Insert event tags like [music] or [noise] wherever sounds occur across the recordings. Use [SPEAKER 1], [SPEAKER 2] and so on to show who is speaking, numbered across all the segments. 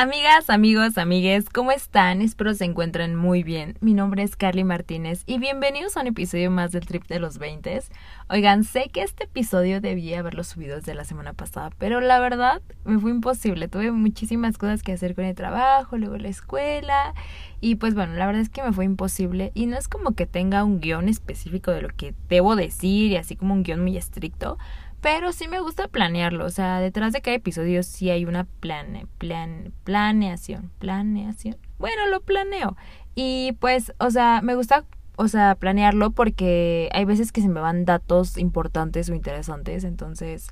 [SPEAKER 1] Amigas, amigos, amigues, ¿cómo están? Espero se encuentren muy bien. Mi nombre es Carly Martínez y bienvenidos a un episodio más del Trip de los 20. Oigan, sé que este episodio debía haberlo subido desde la semana pasada, pero la verdad me fue imposible. Tuve muchísimas cosas que hacer con el trabajo, luego la escuela y pues bueno, la verdad es que me fue imposible y no es como que tenga un guion específico de lo que debo decir y así como un guion muy estricto pero sí me gusta planearlo, o sea, detrás de cada episodio sí hay una plane, plan, planeación, planeación. Bueno, lo planeo. Y pues, o sea, me gusta, o sea, planearlo porque hay veces que se me van datos importantes o interesantes, entonces,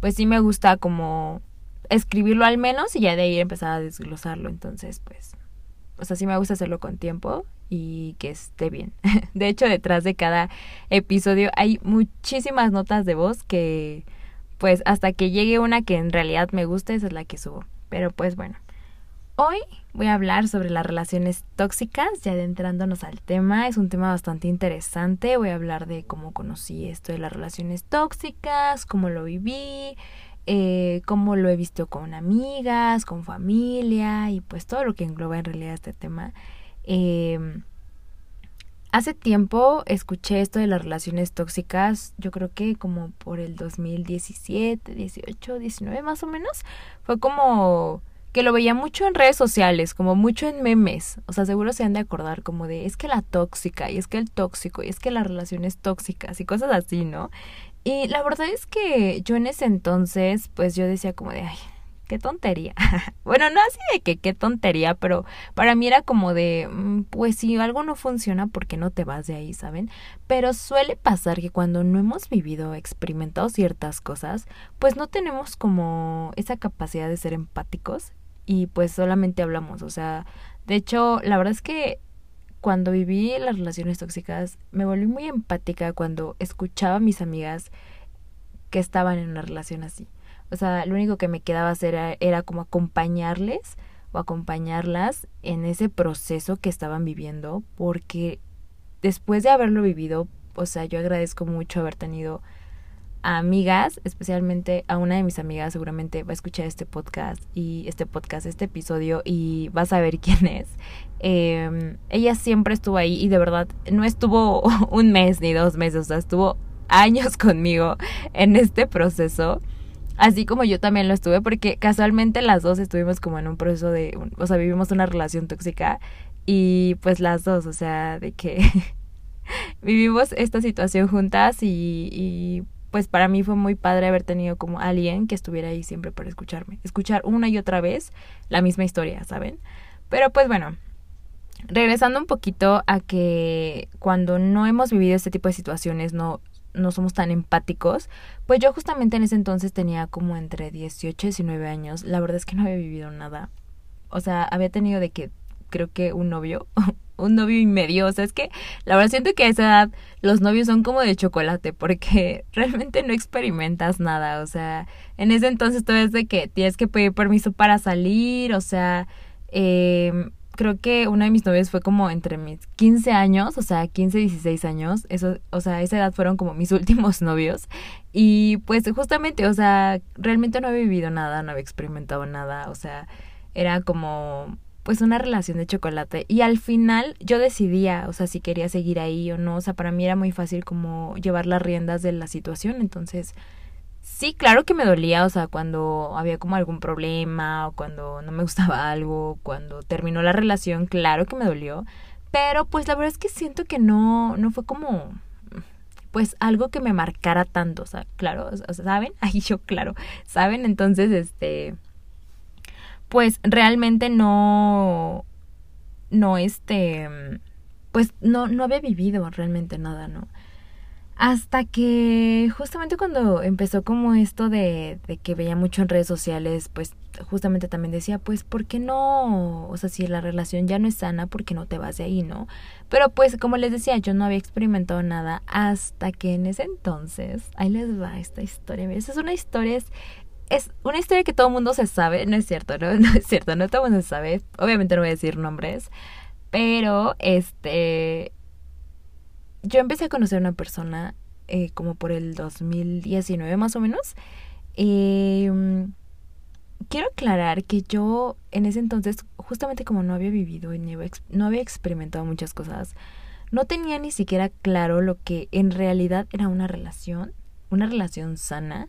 [SPEAKER 1] pues sí me gusta como escribirlo al menos y ya de ahí empezar a desglosarlo, entonces, pues, o sea, sí me gusta hacerlo con tiempo y que esté bien. [laughs] De hecho, detrás de cada episodio hay muchísimas notas de voz que pues hasta que llegue una que en realidad me guste, esa es la que subo. Pero pues bueno. Hoy voy a hablar sobre las relaciones tóxicas, ya adentrándonos al tema. Es un tema bastante interesante. Voy a hablar de cómo conocí esto de las relaciones tóxicas, cómo lo viví, eh, cómo lo he visto con amigas, con familia y pues todo lo que engloba en realidad este tema. Eh, hace tiempo escuché esto de las relaciones tóxicas, yo creo que como por el 2017, 18, 19 más o menos. Fue como que lo veía mucho en redes sociales, como mucho en memes. O sea, seguro se han de acordar como de es que la tóxica y es que el tóxico y es que las relaciones tóxicas y cosas así, ¿no? Y la verdad es que yo en ese entonces, pues yo decía como de, ay, qué tontería. [laughs] bueno, no así de que qué tontería, pero para mí era como de, mm, pues si algo no funciona, ¿por qué no te vas de ahí, saben? Pero suele pasar que cuando no hemos vivido, experimentado ciertas cosas, pues no tenemos como esa capacidad de ser empáticos y pues solamente hablamos, o sea, de hecho, la verdad es que cuando viví las relaciones tóxicas, me volví muy empática cuando escuchaba a mis amigas que estaban en una relación así o sea, lo único que me quedaba hacer era, era como acompañarles o acompañarlas en ese proceso que estaban viviendo, porque después de haberlo vivido, o sea, yo agradezco mucho haber tenido a amigas, especialmente a una de mis amigas, seguramente va a escuchar este podcast y este podcast, este episodio y vas a ver [laughs] quién es. Eh, ella siempre estuvo ahí y de verdad no estuvo [laughs] un mes ni dos meses, o sea, estuvo años [laughs] conmigo en este proceso. Así como yo también lo estuve, porque casualmente las dos estuvimos como en un proceso de, o sea, vivimos una relación tóxica y pues las dos, o sea, de que [laughs] vivimos esta situación juntas y, y pues para mí fue muy padre haber tenido como alguien que estuviera ahí siempre para escucharme, escuchar una y otra vez la misma historia, ¿saben? Pero pues bueno, regresando un poquito a que cuando no hemos vivido este tipo de situaciones, no no somos tan empáticos, pues yo justamente en ese entonces tenía como entre 18 y 19 años. La verdad es que no había vivido nada. O sea, había tenido de que creo que un novio, [laughs] un novio y medio. O sea, es que la verdad siento que a esa edad los novios son como de chocolate porque [laughs] realmente no experimentas nada. O sea, en ese entonces todo es de que tienes que pedir permiso para salir. O sea, eh, creo que uno de mis novios fue como entre mis 15 años, o sea, 15, 16 años. Eso, o sea, esa edad fueron como mis [laughs] últimos novios. Y pues justamente, o sea, realmente no había vivido nada, no había experimentado nada, o sea, era como pues una relación de chocolate y al final yo decidía, o sea, si quería seguir ahí o no, o sea, para mí era muy fácil como llevar las riendas de la situación, entonces Sí, claro que me dolía, o sea, cuando había como algún problema o cuando no me gustaba [laughs] algo, cuando terminó la relación, claro que me dolió, pero pues la verdad es que siento que no, no fue como, pues algo que me marcara tanto, o sea, claro, o sea, ¿saben? [laughs] Ahí yo, claro, ¿saben? Entonces, este, pues realmente no, no, este, pues no, no había vivido realmente nada, ¿no? Hasta que justamente cuando empezó como esto de, de, que veía mucho en redes sociales, pues justamente también decía, pues, ¿por qué no? O sea, si la relación ya no es sana, ¿por qué no te vas de ahí, no? Pero pues, como les decía, yo no había experimentado nada hasta que en ese entonces, ahí les va esta historia. Esa es una historia, es, es una historia que todo el mundo se sabe, no es cierto, ¿no? [laughs] No es cierto, no todo el mundo se sabe. Obviamente no voy a decir nombres, pero este yo empecé a conocer a una persona eh, como por el 2019 más o menos. Eh, quiero aclarar que yo en ese entonces, justamente como no había vivido y no había experimentado muchas cosas, no tenía ni siquiera claro lo que en realidad era una relación, una relación sana.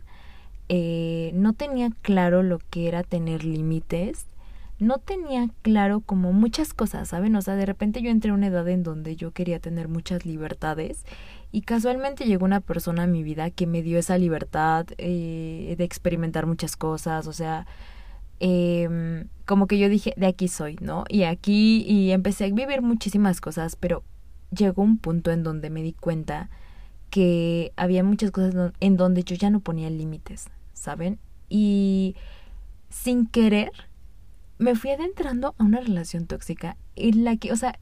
[SPEAKER 1] Eh, no tenía claro lo que era tener límites. No tenía claro como muchas cosas, ¿saben? O sea, de repente yo entré a una edad en donde yo quería tener muchas libertades y casualmente llegó una persona a mi vida que me dio esa libertad eh, de experimentar muchas cosas, o sea, eh, como que yo dije, de aquí soy, ¿no? Y aquí, y empecé a vivir muchísimas cosas, pero llegó un punto en donde me di cuenta que había muchas cosas en donde yo ya no ponía límites, ¿saben? Y sin querer me fui adentrando a una relación tóxica en la que, o sea,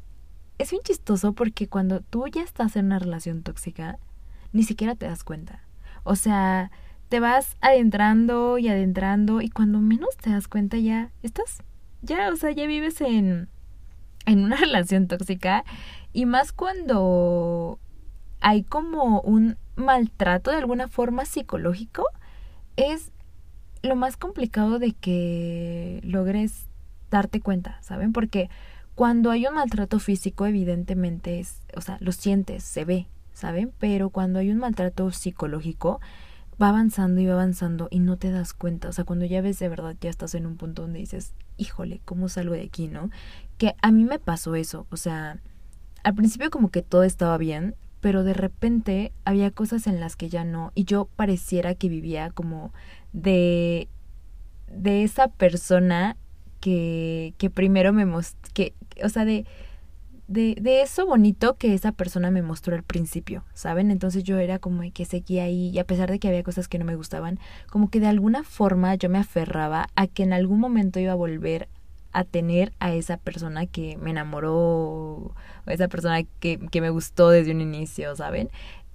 [SPEAKER 1] es bien chistoso porque cuando tú ya estás en una relación tóxica, ni siquiera te das cuenta. O sea, te vas adentrando y adentrando y cuando menos te das cuenta ya estás, ya, o sea, ya vives en, en una [laughs] relación tóxica y más cuando hay como un maltrato de alguna forma psicológico, es lo más complicado de que logres darte cuenta, ¿saben? Porque cuando hay un maltrato físico, evidentemente es, o sea, lo sientes, se ve, ¿saben? Pero cuando hay un maltrato psicológico, va avanzando y va avanzando y no te das cuenta. O sea, cuando ya ves de verdad, ya estás en un punto donde dices, híjole, ¿cómo salgo de aquí, no? Que a mí me pasó eso, o sea, al principio como que todo estaba bien, pero de repente había cosas en las que ya no, y yo pareciera que vivía como de, de esa persona que, que primero me mostró, o sea, de, de, de eso bonito que esa persona me mostró al principio, ¿saben? Entonces yo era como que seguía ahí y a pesar de que había cosas que no me gustaban, como que de alguna forma yo me aferraba a que en algún momento iba a volver a tener a esa persona que me enamoró, o esa persona que, que me gustó desde un inicio, ¿saben?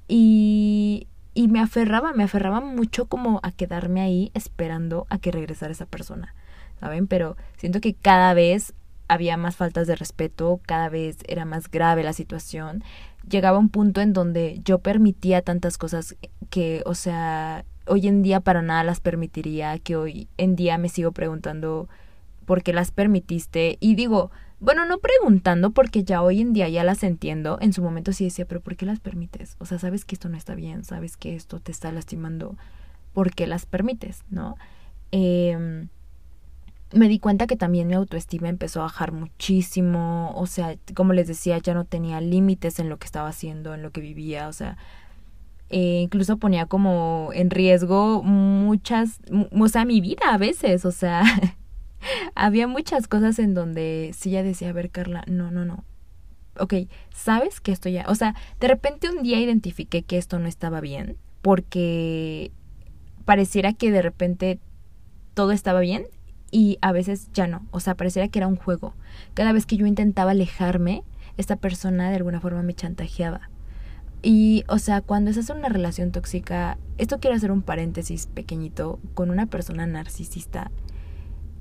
[SPEAKER 1] Y, y me aferraba, me aferraba mucho como a quedarme ahí esperando a que regresara esa persona, ¿saben? Pero siento que cada vez había más faltas de respeto, cada vez era más grave la situación. Llegaba un punto en donde yo permitía tantas cosas que, o sea, hoy en día para nada las permitiría, que hoy en día me sigo preguntando porque las permitiste. Y digo, bueno, no preguntando porque ya hoy en día ya las entiendo. En su momento sí decía, pero ¿por qué las permites? O sea, sabes que esto no está bien, sabes que esto te está lastimando. ¿Por qué las permites? ¿No? Eh, me di cuenta que también mi autoestima empezó a bajar muchísimo. O sea, como les decía, ya no tenía límites en lo que estaba haciendo, en lo que vivía. O sea, eh, incluso ponía como en riesgo muchas, o sea, mi vida a veces. O sea, [laughs] había muchas cosas en donde sí ya decía, a ver, Carla, no, no, no. Ok, sabes que esto ya, o sea, de repente un día identifiqué que esto no estaba bien porque pareciera que de repente todo estaba bien y a veces ya no, o sea, pareciera que era un juego. Cada vez que yo intentaba alejarme, esta persona de alguna forma me chantajeaba. Y, o sea, cuando estás en una relación tóxica, esto quiero hacer un paréntesis pequeñito, con una persona narcisista,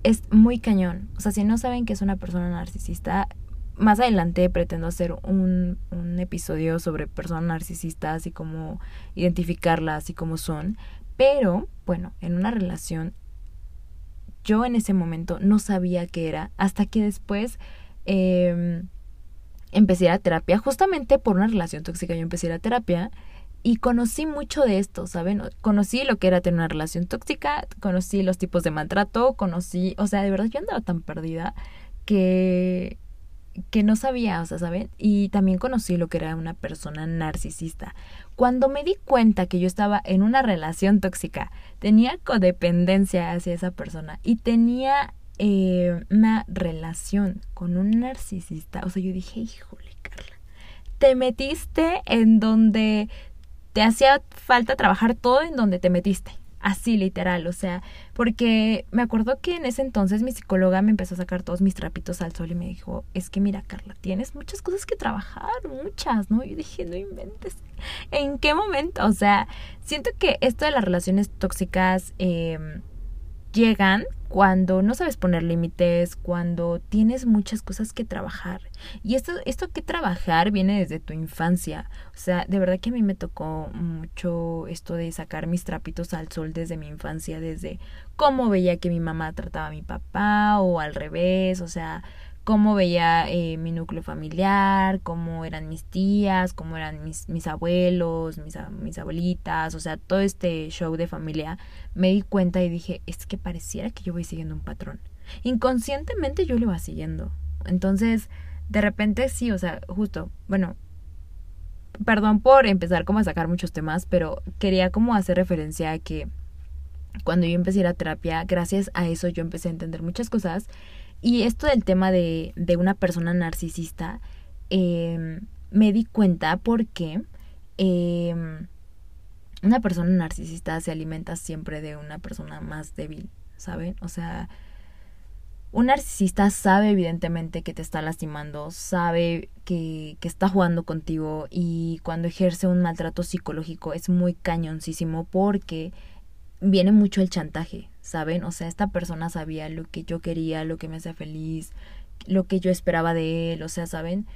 [SPEAKER 1] es muy cañón. O sea, si no saben que es una persona narcisista, más adelante pretendo hacer un, un episodio sobre personas narcisistas y cómo identificarlas y cómo son. Pero, bueno, en una relación, yo en ese momento no sabía qué era, hasta que después eh, empecé a terapia, justamente por una relación tóxica yo empecé a terapia y conocí mucho de esto, ¿saben? Conocí lo que era tener una relación tóxica, conocí los tipos de maltrato, conocí, o sea, de verdad yo andaba tan perdida que que no sabía, o sea, ¿saben? Y también conocí lo que era una persona narcisista. Cuando me di cuenta que yo estaba en una relación tóxica, tenía codependencia hacia esa persona y tenía eh, una relación con un narcisista, o sea, yo dije, híjole, Carla, te metiste en donde te hacía falta trabajar todo en donde te metiste. Así literal, o sea, porque me acuerdo que en ese entonces mi psicóloga me empezó a sacar todos mis trapitos al sol y me dijo, es que mira Carla, tienes muchas cosas que trabajar, muchas, ¿no? Y dije, no inventes. ¿En qué momento? O sea, siento que esto de las relaciones tóxicas, eh, llegan cuando no sabes poner límites, cuando tienes muchas cosas que trabajar. Y esto, esto que trabajar viene desde tu infancia. O sea, de verdad que a mí me tocó mucho esto de sacar mis trapitos al sol desde mi infancia, desde cómo veía que mi mamá trataba a mi papá o al revés, o sea, cómo veía eh, mi núcleo familiar, cómo eran mis tías, cómo eran mis, mis abuelos, mis, mis abuelitas, o sea, todo este show de familia, me di cuenta y dije, es que pareciera que yo voy siguiendo un patrón. Inconscientemente yo lo iba siguiendo. Entonces, de repente sí, o sea, justo, bueno, perdón por empezar como a sacar muchos temas, pero quería como hacer referencia a que cuando yo empecé a ir a terapia, gracias a eso yo empecé a entender muchas cosas y esto del tema de, de una persona narcisista, eh, me di cuenta porque eh, una persona narcisista se alimenta siempre de una persona más débil, ¿saben? O sea, un narcisista sabe evidentemente que te está lastimando, sabe que, que, está jugando contigo y cuando ejerce un maltrato psicológico es muy cañoncísimo porque viene mucho el chantaje, ¿saben? O sea, esta persona sabía lo que yo quería, lo que me hacía feliz, lo que yo esperaba de él, o sea, ¿saben?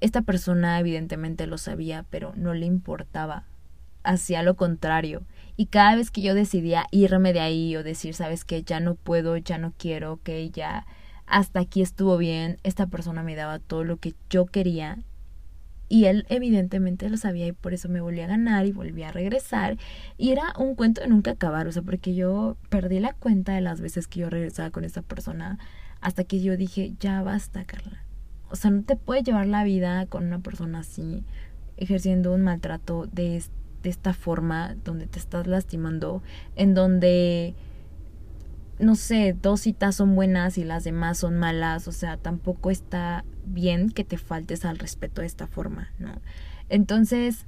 [SPEAKER 1] Esta persona evidentemente lo sabía, pero no le importaba. Hacía lo contrario. Y cada vez que yo decidía irme de ahí o decir, sabes que ya no puedo, ya no quiero, que ya hasta aquí estuvo bien, esta persona me daba todo lo que yo quería y él evidentemente lo sabía y por eso me volví a ganar y volví a regresar. Y era un cuento de nunca acabar, o sea, porque yo perdí la cuenta de las veces que yo regresaba con esa persona hasta que yo dije, ya basta, Carla. O sea, no te puedes llevar la vida con una persona así, ejerciendo un maltrato de, de esta forma, donde te estás lastimando, en donde no sé, dos citas son buenas y las demás son malas, o sea, tampoco está bien que te faltes al respeto de esta forma, ¿no? Entonces,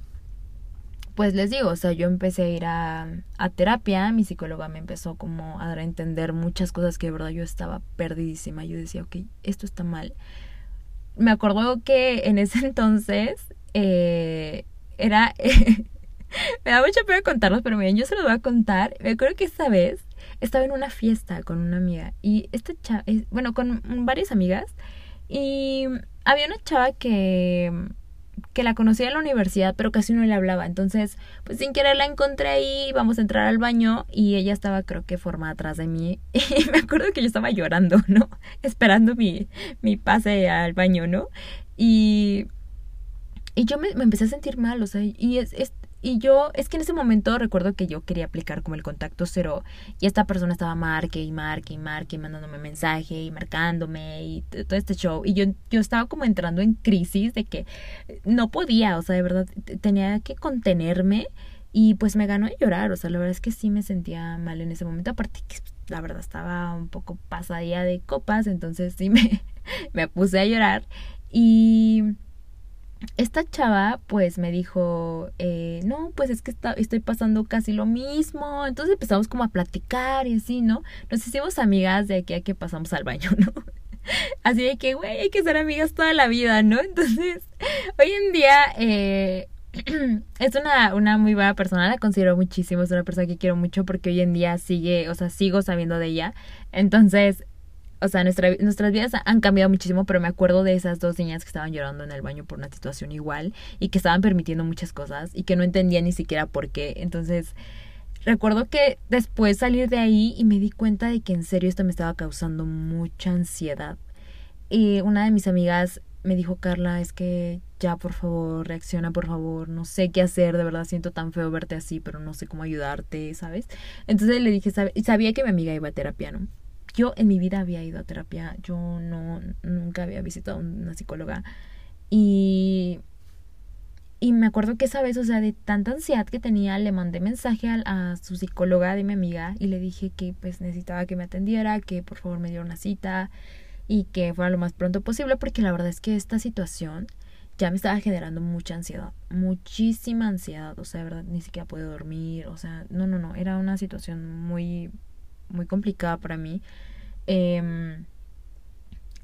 [SPEAKER 1] pues les digo, o sea, yo empecé a ir a, terapia, mi psicóloga me empezó como a dar a entender muchas cosas que de verdad yo estaba perdidísima, yo decía, ok, esto está mal. Me acuerdo que en ese [laughs] entonces eh, era... [laughs] me da mucha pena contarlos, pero miren, yo se los voy a contar. Me acuerdo que esta vez estaba en una fiesta con una amiga y esta chava, bueno, con varias amigas y había una chava que que la conocía en la universidad, pero casi no le hablaba. Entonces, pues sin querer la encontré ahí, vamos a entrar al baño y ella estaba creo que formada atrás de mí. [laughs] Y me acuerdo que yo estaba llorando, ¿no? [laughs] Esperando mi, mi pase al baño, ¿no? Y, y yo me, me empecé a sentir mal, o sea, y es, es, y yo, es que en ese momento recuerdo que yo quería aplicar como el contacto cero y esta persona estaba marque y marque y marque y mandándome mensaje y marcándome y todo este show. Y yo, yo estaba como entrando en crisis de que no podía, o sea, de verdad tenía que contenerme y pues me ganó a llorar, o sea, la verdad es que sí me sentía mal en ese momento, aparte que la verdad estaba un poco pasadía de copas, entonces sí me, [laughs] me puse a llorar y esta chava pues me dijo, eh, no, pues es que está, estoy pasando casi lo mismo. Entonces empezamos como a platicar y así, ¿no? Nos hicimos amigas de aquí a que pasamos al baño, ¿no? [laughs] Así de que, güey, hay que ser amigas toda la vida, ¿no? Entonces, hoy en día eh, [clears throat] es una, una muy buena persona, la considero muchísimo, es una persona que quiero mucho porque hoy en día sigue, o sea, sigo sabiendo de ella. Entonces, o sea, nuestra, nuestras vidas han cambiado muchísimo, pero me acuerdo de esas dos niñas que estaban llorando en el baño por una situación igual y que estaban permitiendo muchas cosas y que no entendían ni siquiera por qué. Entonces, recuerdo que después salir de ahí y me di cuenta de que en serio esto me estaba causando mucha ansiedad. Y una de mis amigas me dijo, Carla, es que ya por favor, reacciona por favor, no sé qué hacer, de verdad siento tan feo verte así, pero no sé cómo ayudarte, ¿sabes? Entonces le dije, sabía que mi amiga iba a terapia, ¿no? Yo en mi vida había ido a terapia, yo no, nunca había visitado una psicóloga. Y, y me acuerdo que esa vez, o sea, de tanta ansiedad que tenía, le mandé mensaje a, a su psicóloga de mi amiga y le dije que pues necesitaba que me atendiera, que por favor me diera una cita y que fuera lo más pronto posible, porque la verdad es que esta situación ya me estaba generando mucha ansiedad, muchísima ansiedad, o sea, de verdad ni siquiera puedo dormir, o sea, no, no, no, era una situación muy muy complicada para mí. Em,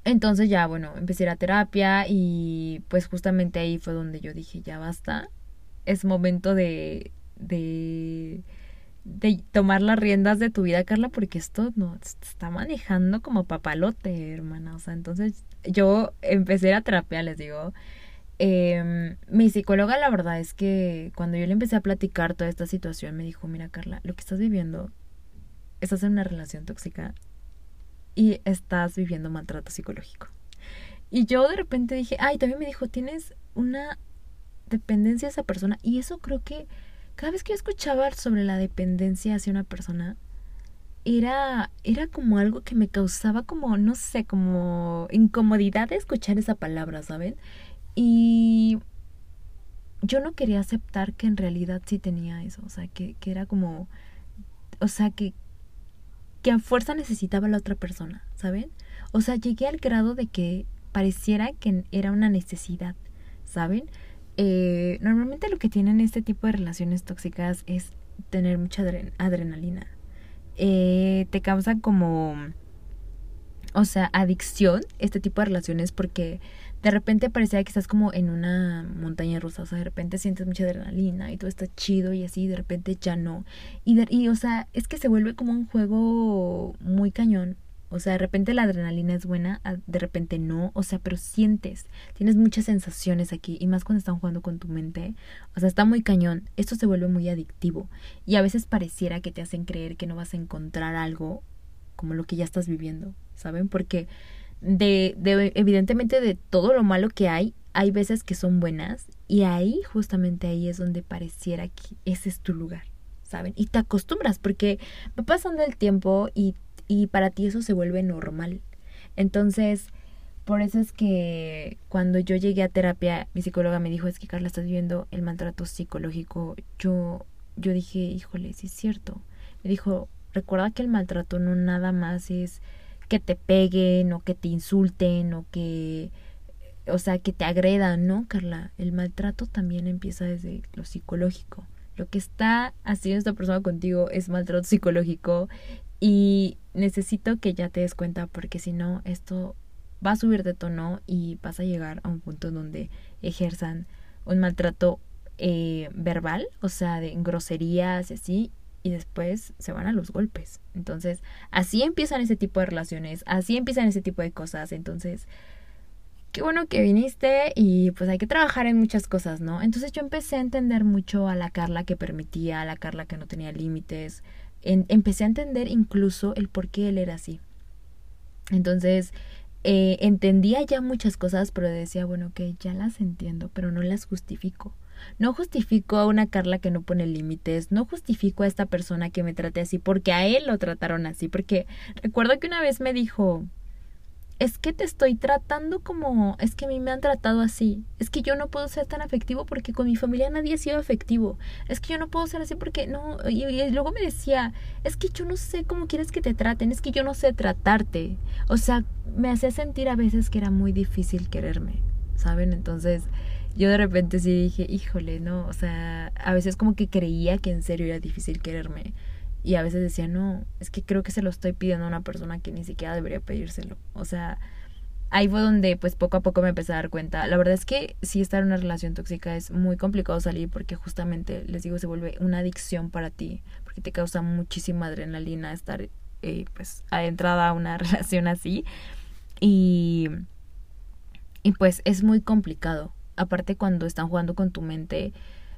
[SPEAKER 1] entonces ya, bueno, empecé a ir a terapia y pues justamente ahí fue donde yo dije, ya basta, es momento de, de tomar las riendas de tu vida, Carla, porque esto no te está manejando como papalote, hermana. O sea, entonces yo empecé a terapia, les digo. Eh, mi psicóloga, la verdad es que cuando yo le empecé a platicar toda esta situación, me dijo, mira, Carla, lo que estás viviendo, estás en una relación tóxica y estás viviendo maltrato psicológico. Y yo de repente dije, ay, también me dijo, tienes una dependencia a esa persona. Y eso creo que cada vez que yo escuchaba sobre la dependencia hacia una persona, era, era como algo que me causaba como, no sé, como incomodidad de escuchar esa palabra, ¿saben? Y yo no quería aceptar que en realidad sí tenía eso, o sea, que, que era como, o sea, que, que a fuerza necesitaba la otra persona, ¿saben? O sea, llegué al grado de que pareciera que era una necesidad, ¿saben? Eh, normalmente lo que tienen este tipo de relaciones tóxicas es tener mucha adrenalina. Eh, te causa como, o sea, adicción este tipo de relaciones porque de repente parecía que estás como en una montaña rusa, o sea, de repente sientes mucha adrenalina y todo está chido y así, de repente ya no. Y, y o sea, es que se vuelve como un juego muy cañón. O sea, de repente la adrenalina es buena, de repente no, o sea, pero sientes, tienes muchas sensaciones aquí y más cuando están jugando con tu mente, o sea, está muy cañón, esto se vuelve muy adictivo y a veces pareciera que te hacen creer que no vas a encontrar algo como lo que ya estás viviendo, ¿saben? Porque de, de, evidentemente de todo lo malo que hay, hay veces que son buenas y ahí, justamente ahí es donde pareciera que ese es tu lugar, ¿saben? Y te acostumbras porque va pasando el tiempo y, y para ti eso se vuelve normal. Entonces, por eso es que cuando yo llegué a terapia, mi psicóloga me dijo, es que Carla, estás viviendo el maltrato psicológico. Yo, yo dije, híjole, sí es cierto. Me dijo, recuerda que el maltrato no nada más es que te peguen o que te insulten o que, o sea, que te agredan, ¿no, Carla? El maltrato también empieza desde lo psicológico. Lo que está haciendo esta persona contigo es maltrato psicológico y necesito que ya te des cuenta porque si no, esto va a subir de tono y vas a llegar a un punto donde ejerzan un maltrato eh, verbal, o sea, de groserías y así, y después se van a los golpes. Entonces, así empiezan ese tipo de relaciones, así empiezan ese tipo de cosas. Entonces, qué bueno que viniste y pues hay que trabajar en muchas cosas, ¿no? Entonces yo empecé a entender mucho a la Carla que permitía, a la Carla que no tenía límites. empecé a entender incluso el por qué él era así. Entonces, eh, entendía ya muchas cosas, pero decía, bueno, que ya las entiendo, pero no las justifico. No justifico a una Carla que no pone límites, no justifico a esta persona que me trate así porque a él lo trataron así, porque recuerdo que una vez me dijo, es que te estoy tratando como, es que a mí me han tratado así, es que yo no puedo ser tan afectivo porque con mi familia nadie ha sido afectivo, es que yo no puedo ser así porque no, y, y, luego me decía, es que yo no sé cómo quieres que te traten, es que yo no sé tratarte, o sea, me hacía sentir a veces que era muy difícil quererme, ¿saben? Entonces, yo de repente sí dije, híjole, no, o sea, a veces como que creía que en serio era difícil quererme. Y a veces decía, no, es que creo que se lo estoy pidiendo a una persona que ni siquiera debería pedírselo. O sea, ahí fue donde pues poco a poco me empecé a dar cuenta. La verdad es que si estar en una relación tóxica es muy complicado salir porque justamente, les digo, se vuelve una adicción para ti, porque te causa muchísima adrenalina estar eh, pues adentrada a una [laughs] relación así. Y, y pues es muy complicado aparte cuando están jugando con tu mente,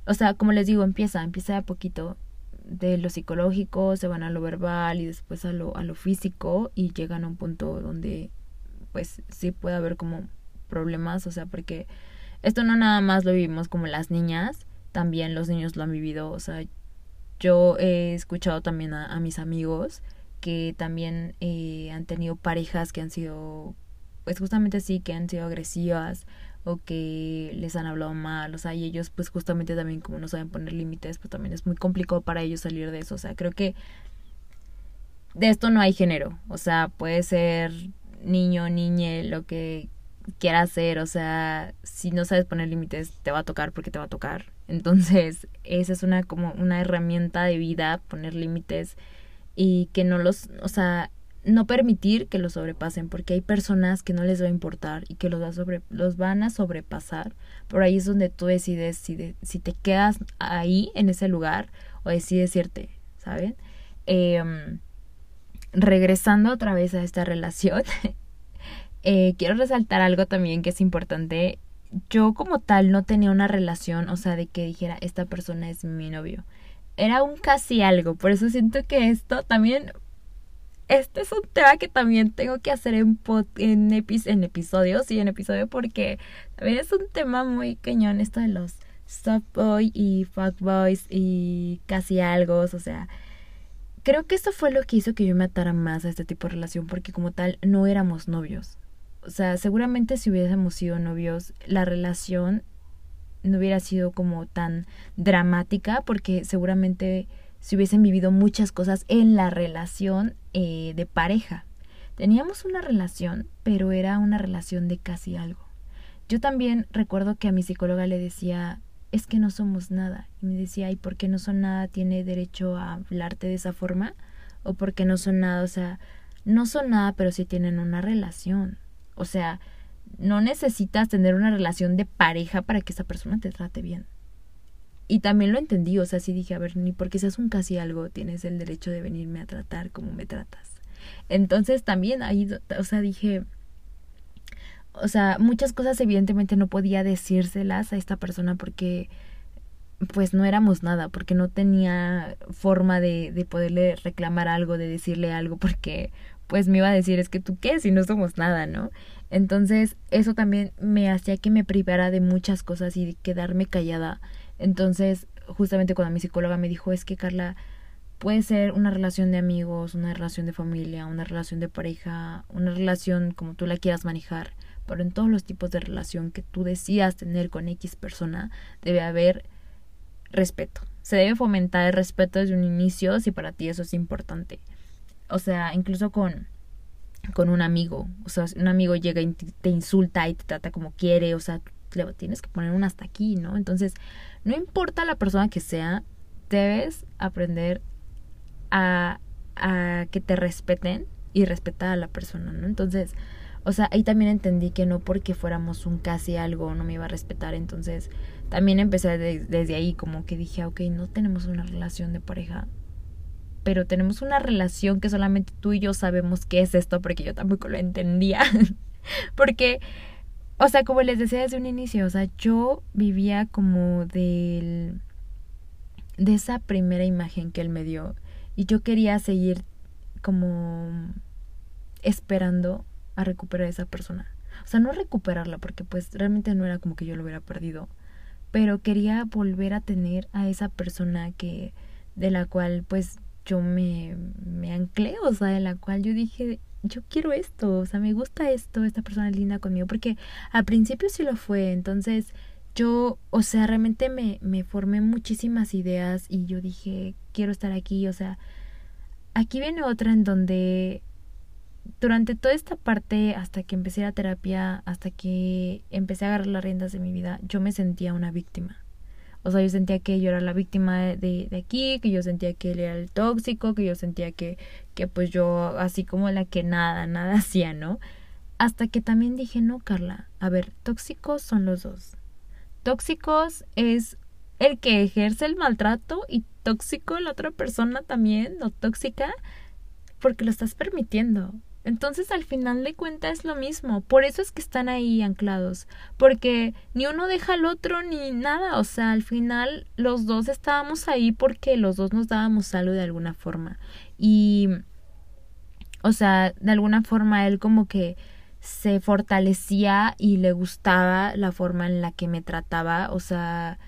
[SPEAKER 1] o sea, como les digo, empieza, empieza a poquito de lo psicológico, se van a lo verbal y después a lo, a lo físico y llegan a un punto donde pues sí puede haber como problemas, o sea, porque esto no nada más lo vivimos como las niñas, también los niños lo han vivido, o sea, yo he escuchado también a, mis amigos que también eh, han tenido parejas que han sido, pues justamente así, que han sido agresivas o que les han hablado mal, o sea, y ellos pues justamente también como no saben poner límites, pues también es muy complicado para ellos salir de eso, o sea, creo que de esto no hay género, o sea, puede ser niño, niñe, lo que quiera hacer, o sea, si no sabes poner límites, te va a tocar porque te va a tocar. [laughs] Entonces, esa es una como una herramienta de vida, poner límites y que no los, o sea, no permitir que los sobrepasen, porque hay personas que no les va a importar y que los, va sobre, los van a sobrepasar. Por ahí es donde tú decides si, si te quedas ahí, en ese lugar, o decides irte, ¿saben? Em, regresando otra vez a esta relación, [laughs] eh, quiero resaltar algo también que es importante. Yo como tal no tenía una relación, o sea, de que dijera, esta persona es mi novio. Era un casi algo, por eso siento que esto también este es un tema que también tengo que hacer en, en, en episodios y en episodio porque también es un tema muy cañón esto de los soft boy y fuck boys y casi algo, o sea, creo que esto fue lo que hizo que yo me atara más a este tipo de relación porque como tal no éramos novios. O sea, seguramente si hubiésemos sido novios, la relación no hubiera sido como tan dramática porque seguramente si hubiesen vivido muchas cosas en la relación eh, de pareja. Teníamos una relación, pero era una relación de casi algo. Yo también recuerdo que a mi psicóloga le decía, es que no somos nada. Y me decía, ¿y por qué no son nada? ¿Tiene derecho a hablarte de esa forma? ¿O por qué no son nada? O sea, no son nada, pero sí tienen una relación. O sea, no necesitas tener una relación de pareja para que esa persona te trate bien. Y también lo entendí, o sea, sí dije, a ver, ni porque seas un casi algo tienes el derecho de venirme a tratar como me tratas. Entonces también ahí, o sea, dije, o sea, muchas cosas evidentemente no podía decírselas a esta persona porque pues no éramos nada, porque no tenía forma de, de poderle reclamar algo, de decirle algo, porque pues me iba a decir, es que tú qué, si no somos nada, ¿no? Entonces eso también me hacía que me privara de muchas cosas y de quedarme callada entonces, justamente cuando mi psicóloga me dijo, es que Carla, puede ser una relación de amigos, una relación de familia, una relación de pareja, una relación como tú la quieras manejar, pero en todos los tipos de relación que tú decidas tener con X persona, debe haber respeto. Se debe fomentar el respeto desde un inicio si para ti eso es importante. O sea, incluso con con un amigo, o sea, un amigo llega y te insulta y te trata como quiere, o sea, le tienes que poner un hasta aquí, ¿no? Entonces, no importa la persona que sea, debes aprender a, a que te respeten y respetar a la persona, ¿no? Entonces, o sea, ahí también entendí que no porque fuéramos un casi algo no me iba a respetar, entonces también empecé desde ahí como que dije, ok, no tenemos una relación de pareja, pero tenemos una relación que solamente tú y yo sabemos qué es esto porque yo tampoco lo entendía, [laughs] porque o sea, como les decía desde un inicio, o sea, yo vivía como del de esa primera imagen que él me dio y yo quería seguir como esperando a recuperar a esa persona. O sea, no recuperarla porque pues realmente no era como que yo lo hubiera perdido, pero quería volver a tener a esa persona que de la cual pues yo me me anclé, o sea, de la cual yo dije, yo quiero esto, o sea, me gusta esto, esta persona es linda conmigo, porque al principio sí lo fue, entonces yo, o sea, realmente me, me formé muchísimas ideas y yo dije, quiero estar aquí, o sea, aquí viene otra en donde durante toda esta parte, hasta que empecé la terapia, hasta que empecé a agarrar las riendas de mi vida, yo me sentía una víctima. O sea, yo sentía que yo era la víctima de, de, aquí, que yo sentía que él era el tóxico, que yo sentía que, que pues yo así como la que nada, nada [laughs] hacía, ¿no? Hasta que también dije, no, Carla, a ver, tóxicos son los dos. Tóxicos es el que ejerce el maltrato y tóxico la otra persona también, o tóxica, porque lo estás permitiendo. Entonces al final de cuentas es lo mismo, por eso es que están ahí anclados, porque ni uno deja al otro ni nada, o sea, al final los dos estábamos ahí porque los dos nos dábamos algo de alguna forma. Y, o sea, de alguna forma él como que se fortalecía y le gustaba la forma en la que me trataba, o sea,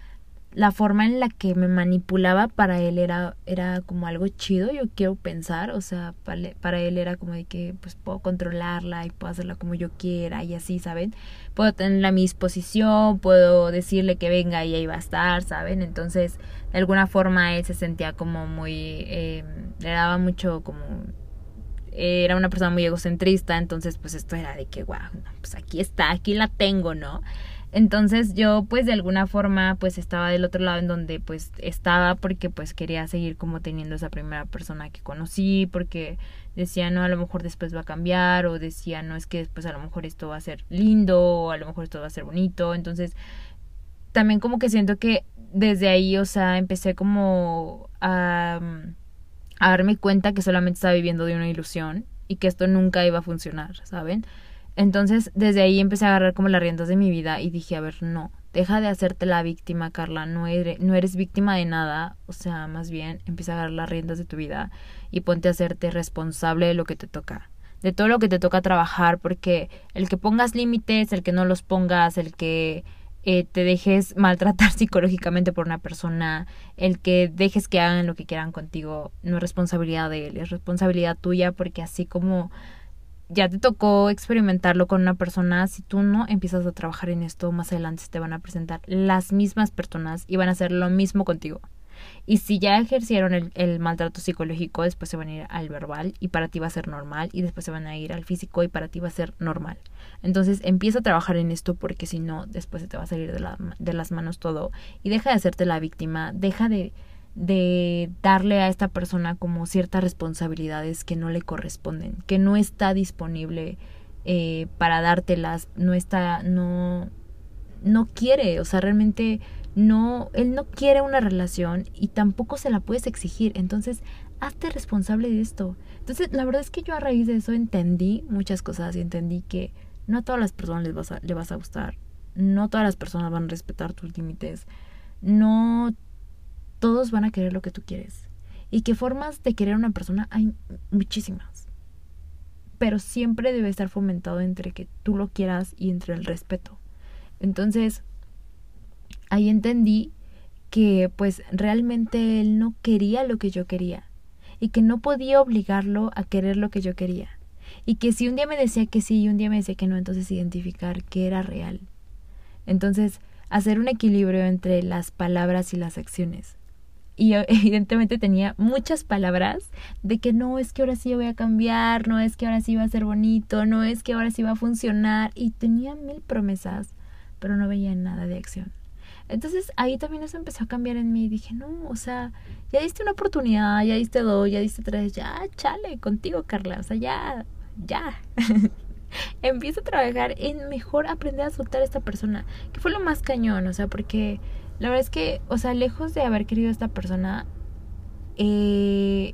[SPEAKER 1] la forma en la que me manipulaba para él era, era como algo chido, yo quiero pensar, o sea, para, él era como de que pues puedo controlarla y puedo hacerla como yo quiera y así, ¿saben? Puedo tenerla a mi disposición, puedo decirle que venga y ahí va a estar, ¿saben? Entonces, de alguna forma él se sentía como muy, eh, le daba mucho como era una persona muy egocentrista, entonces pues esto era de que, wow, pues aquí está, aquí la tengo, ¿no? Entonces yo pues de alguna forma pues estaba del otro lado en donde pues estaba porque pues quería seguir como teniendo esa primera persona que conocí porque decía no a lo mejor después va a cambiar o decía no es que después a lo mejor esto va a ser lindo o a lo mejor esto va a ser bonito entonces también como que siento que desde ahí o sea empecé como a a darme cuenta que solamente estaba viviendo de una ilusión y que esto nunca iba a funcionar, ¿saben? Entonces, desde ahí empecé a agarrar como las riendas de mi vida y dije, a ver, no, deja de hacerte la víctima, Carla, no eres, no eres víctima de nada, o sea, más bien empieza a agarrar las riendas de tu vida y ponte a hacerte responsable de lo que te toca, de todo lo que te toca trabajar, porque el que pongas límites, el que no los pongas, el que eh, te dejes maltratar [laughs] psicológicamente por una persona, el que dejes que hagan lo que quieran contigo, no es responsabilidad de él, es responsabilidad tuya porque así como ya te tocó experimentarlo con una persona, si tú no empiezas a trabajar en esto, más adelante te van a presentar las mismas personas y van a hacer lo mismo contigo. Y si ya ejercieron el, el, maltrato psicológico, después se van a ir al verbal y para ti va a ser normal, y después se van a ir al físico y para ti va a ser normal. Entonces empieza a trabajar en esto porque si no, después se te va a salir de, la, de las manos todo y deja de hacerte la víctima, deja de, de darle a esta persona como ciertas responsabilidades que no le corresponden, que no está disponible eh, para dártelas, no está, no, no quiere, o sea, realmente no, él no quiere una relación y tampoco se la puedes exigir, entonces hazte responsable de esto. Entonces, la verdad es que yo a raíz de eso entendí muchas cosas y entendí que no a todas las personas les vas a, le vas a gustar, no todas las personas van a respetar tus límites, no todos van a querer lo que tú quieres. Y que formas de querer a una persona hay muchísimas. Pero siempre debe estar fomentado entre que tú lo quieras y entre el respeto. Entonces, ahí entendí que pues realmente él no quería lo que yo quería y que no podía obligarlo a querer lo que yo quería. Y que si un día me decía que sí y un día me decía que no, entonces identificar que era real. Entonces, hacer un equilibrio entre las palabras y las acciones y [laughs] evidentemente tenía muchas palabras de que no es que ahora sí voy a cambiar, no es que ahora sí va a ser bonito, no es que ahora sí va a funcionar y tenía mil promesas, pero no veía nada de acción. Entonces ahí también eso empezó a cambiar en mí y dije, no, o sea, ya diste una oportunidad, ya diste dos, ya diste tres, ya, chale, contigo Carla, o sea, ya, ya. [laughs] Empiezo a trabajar en mejor aprender a soltar a esta persona, que fue lo más cañón, o sea, porque la verdad es que, o sea, lejos de haber querido a esta persona, eh,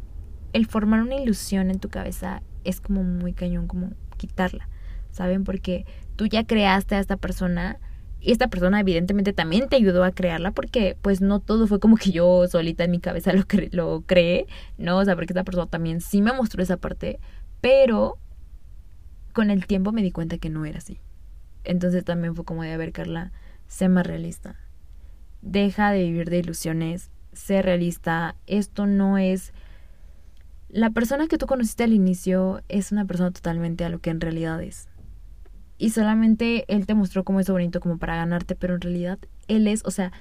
[SPEAKER 1] el formar una ilusión en tu cabeza es como muy cañón, como quitarla, ¿saben? Porque tú ya creaste a esta persona y esta persona evidentemente también te ayudó a crearla porque pues no todo fue como que yo solita en mi cabeza lo, cre lo creé, ¿no? O sea, porque esta persona también sí me mostró esa parte, pero con el tiempo me di cuenta que no era así. Entonces también fue como de, a ver, Carla, sé más realista deja de vivir de ilusiones, sé realista, esto no es... La persona que tú conociste al inicio es una persona totalmente a lo que en realidad es. Y solamente él te mostró como eso bonito como para ganarte, pero en realidad él es, o sea,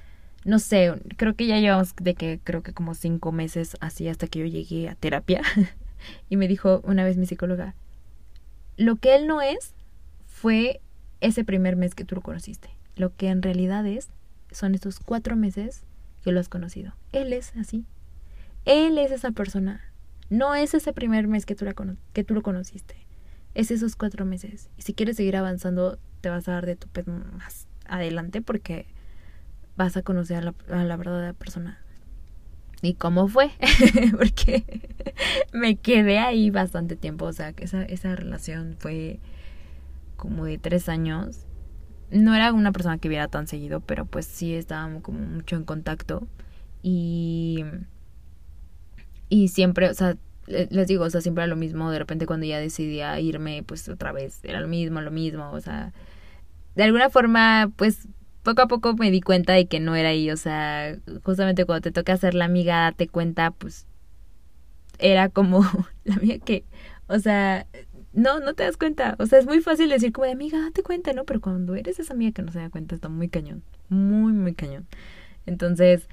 [SPEAKER 1] no sé, creo que ya llevamos de que creo que como cinco meses así hasta que yo llegué a terapia. [laughs] y me dijo una vez mi psicóloga, lo que él no es fue ese primer mes que tú lo conociste. Lo que en realidad es son estos cuatro meses que lo has conocido. Él es así. Él es esa persona. No es ese primer mes que tú, la lo conociste. Es esos cuatro meses. Y si quieres seguir avanzando, te vas a dar de tu pez más adelante porque vas a conocer a la, a la verdadera persona. ¿Y cómo fue? [laughs] porque me quedé ahí bastante tiempo. O sea, que esa, esa relación fue como de tres años no era una persona que viera tan seguido, pero pues sí estábamos como mucho en contacto. Y. Y siempre, o sea, les digo, o sea, siempre era lo mismo. De repente cuando ya decidía irme, pues otra vez era lo mismo, lo mismo. O sea, de alguna forma, pues poco a poco me di cuenta de que no era ahí. O sea, justamente cuando te toca hacer la amiga, date cuenta, pues era como [laughs] la amiga que, o sea, no, no te das cuenta. O sea, es muy fácil decir como de amiga, date cuenta, ¿no? Pero cuando eres esa amiga que no se da cuenta, está muy cañón. Muy, muy cañón. Entonces,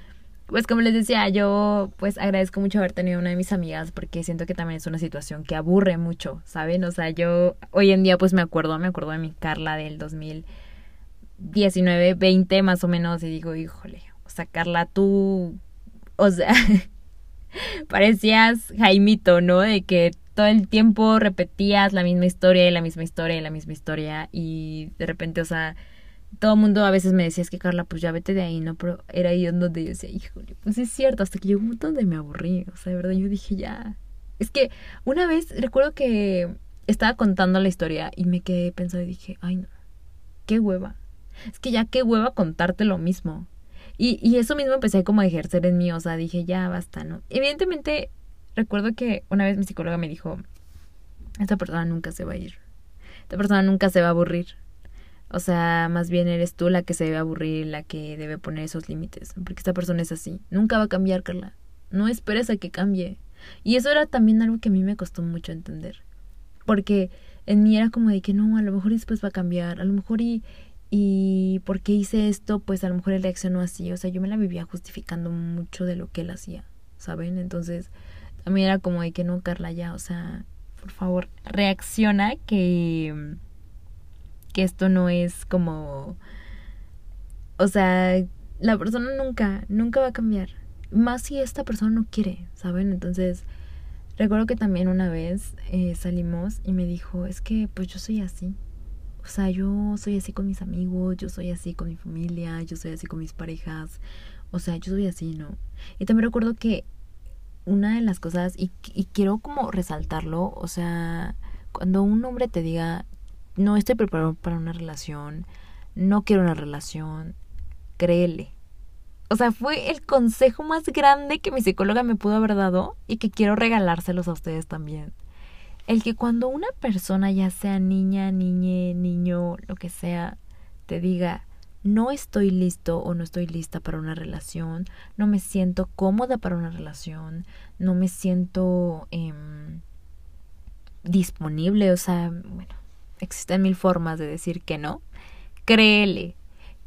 [SPEAKER 1] pues como les decía, yo pues agradezco mucho haber tenido una de mis amigas porque siento que también es una situación que aburre mucho, ¿saben? O sea, yo hoy en día pues me acuerdo, me acuerdo de mi Carla del 2019, 20 más o menos y digo, híjole, o sea, Carla, tú, o sea, [laughs] parecías Jaimito, ¿no? De que todo el tiempo repetías la misma historia y la misma historia y la misma historia y de repente, o sea, todo el mundo a veces me decía, es que Carla, pues ya vete de ahí, ¿no? Pero era ahí donde yo decía, híjole, pues es cierto, hasta que llegó un momento donde me aburrí, o sea, de verdad, yo dije, ya. Es que una vez recuerdo que estaba contando la historia y me quedé pensando y dije, ay no, qué hueva. Es que ya qué hueva contarte lo mismo. Y, y eso mismo empecé como a ejercer en mí, o sea, dije, ya basta, ¿no? Evidentemente, recuerdo que una vez mi psicóloga me dijo, esta persona nunca se va a ir. Esta persona nunca se va a aburrir. O sea, más bien eres tú la que se debe aburrir, la que debe poner esos límites. Porque esta persona es así. Nunca va a cambiar, Carla. No esperes a que cambie. Y eso era también algo que a mí me costó mucho entender. Porque en mí era como de que no, a lo mejor después va a cambiar. A lo mejor y, y porque hice esto, pues a lo mejor él reaccionó así. O sea, yo me la vivía justificando mucho de lo que él hacía, ¿saben? Entonces, a mí era como de que no, Carla, ya, o sea, por favor, reacciona que que esto no es como o sea, la persona nunca nunca va a cambiar, más si esta persona no quiere, ¿saben? Entonces, recuerdo que también una vez eh, salimos y me dijo, "Es que pues yo soy así." O sea, yo soy así con mis amigos, yo soy así con mi familia, yo soy así con mis parejas. O sea, yo soy así, ¿no? Y también recuerdo que una de las cosas, y, quiero como resaltarlo, o sea, cuando un hombre te diga, no estoy preparado para una relación, no quiero una relación, créele. O sea, fue el consejo más grande que mi psicóloga me pudo haber dado y que quiero regalárselos a ustedes también. El que cuando una persona, ya sea niña, niñe, niño, lo que sea, te diga, no estoy listo o no estoy lista para una relación, no me siento cómoda para una relación, no me siento em, disponible, o sea, bueno, existen mil formas de decir que no. Créele,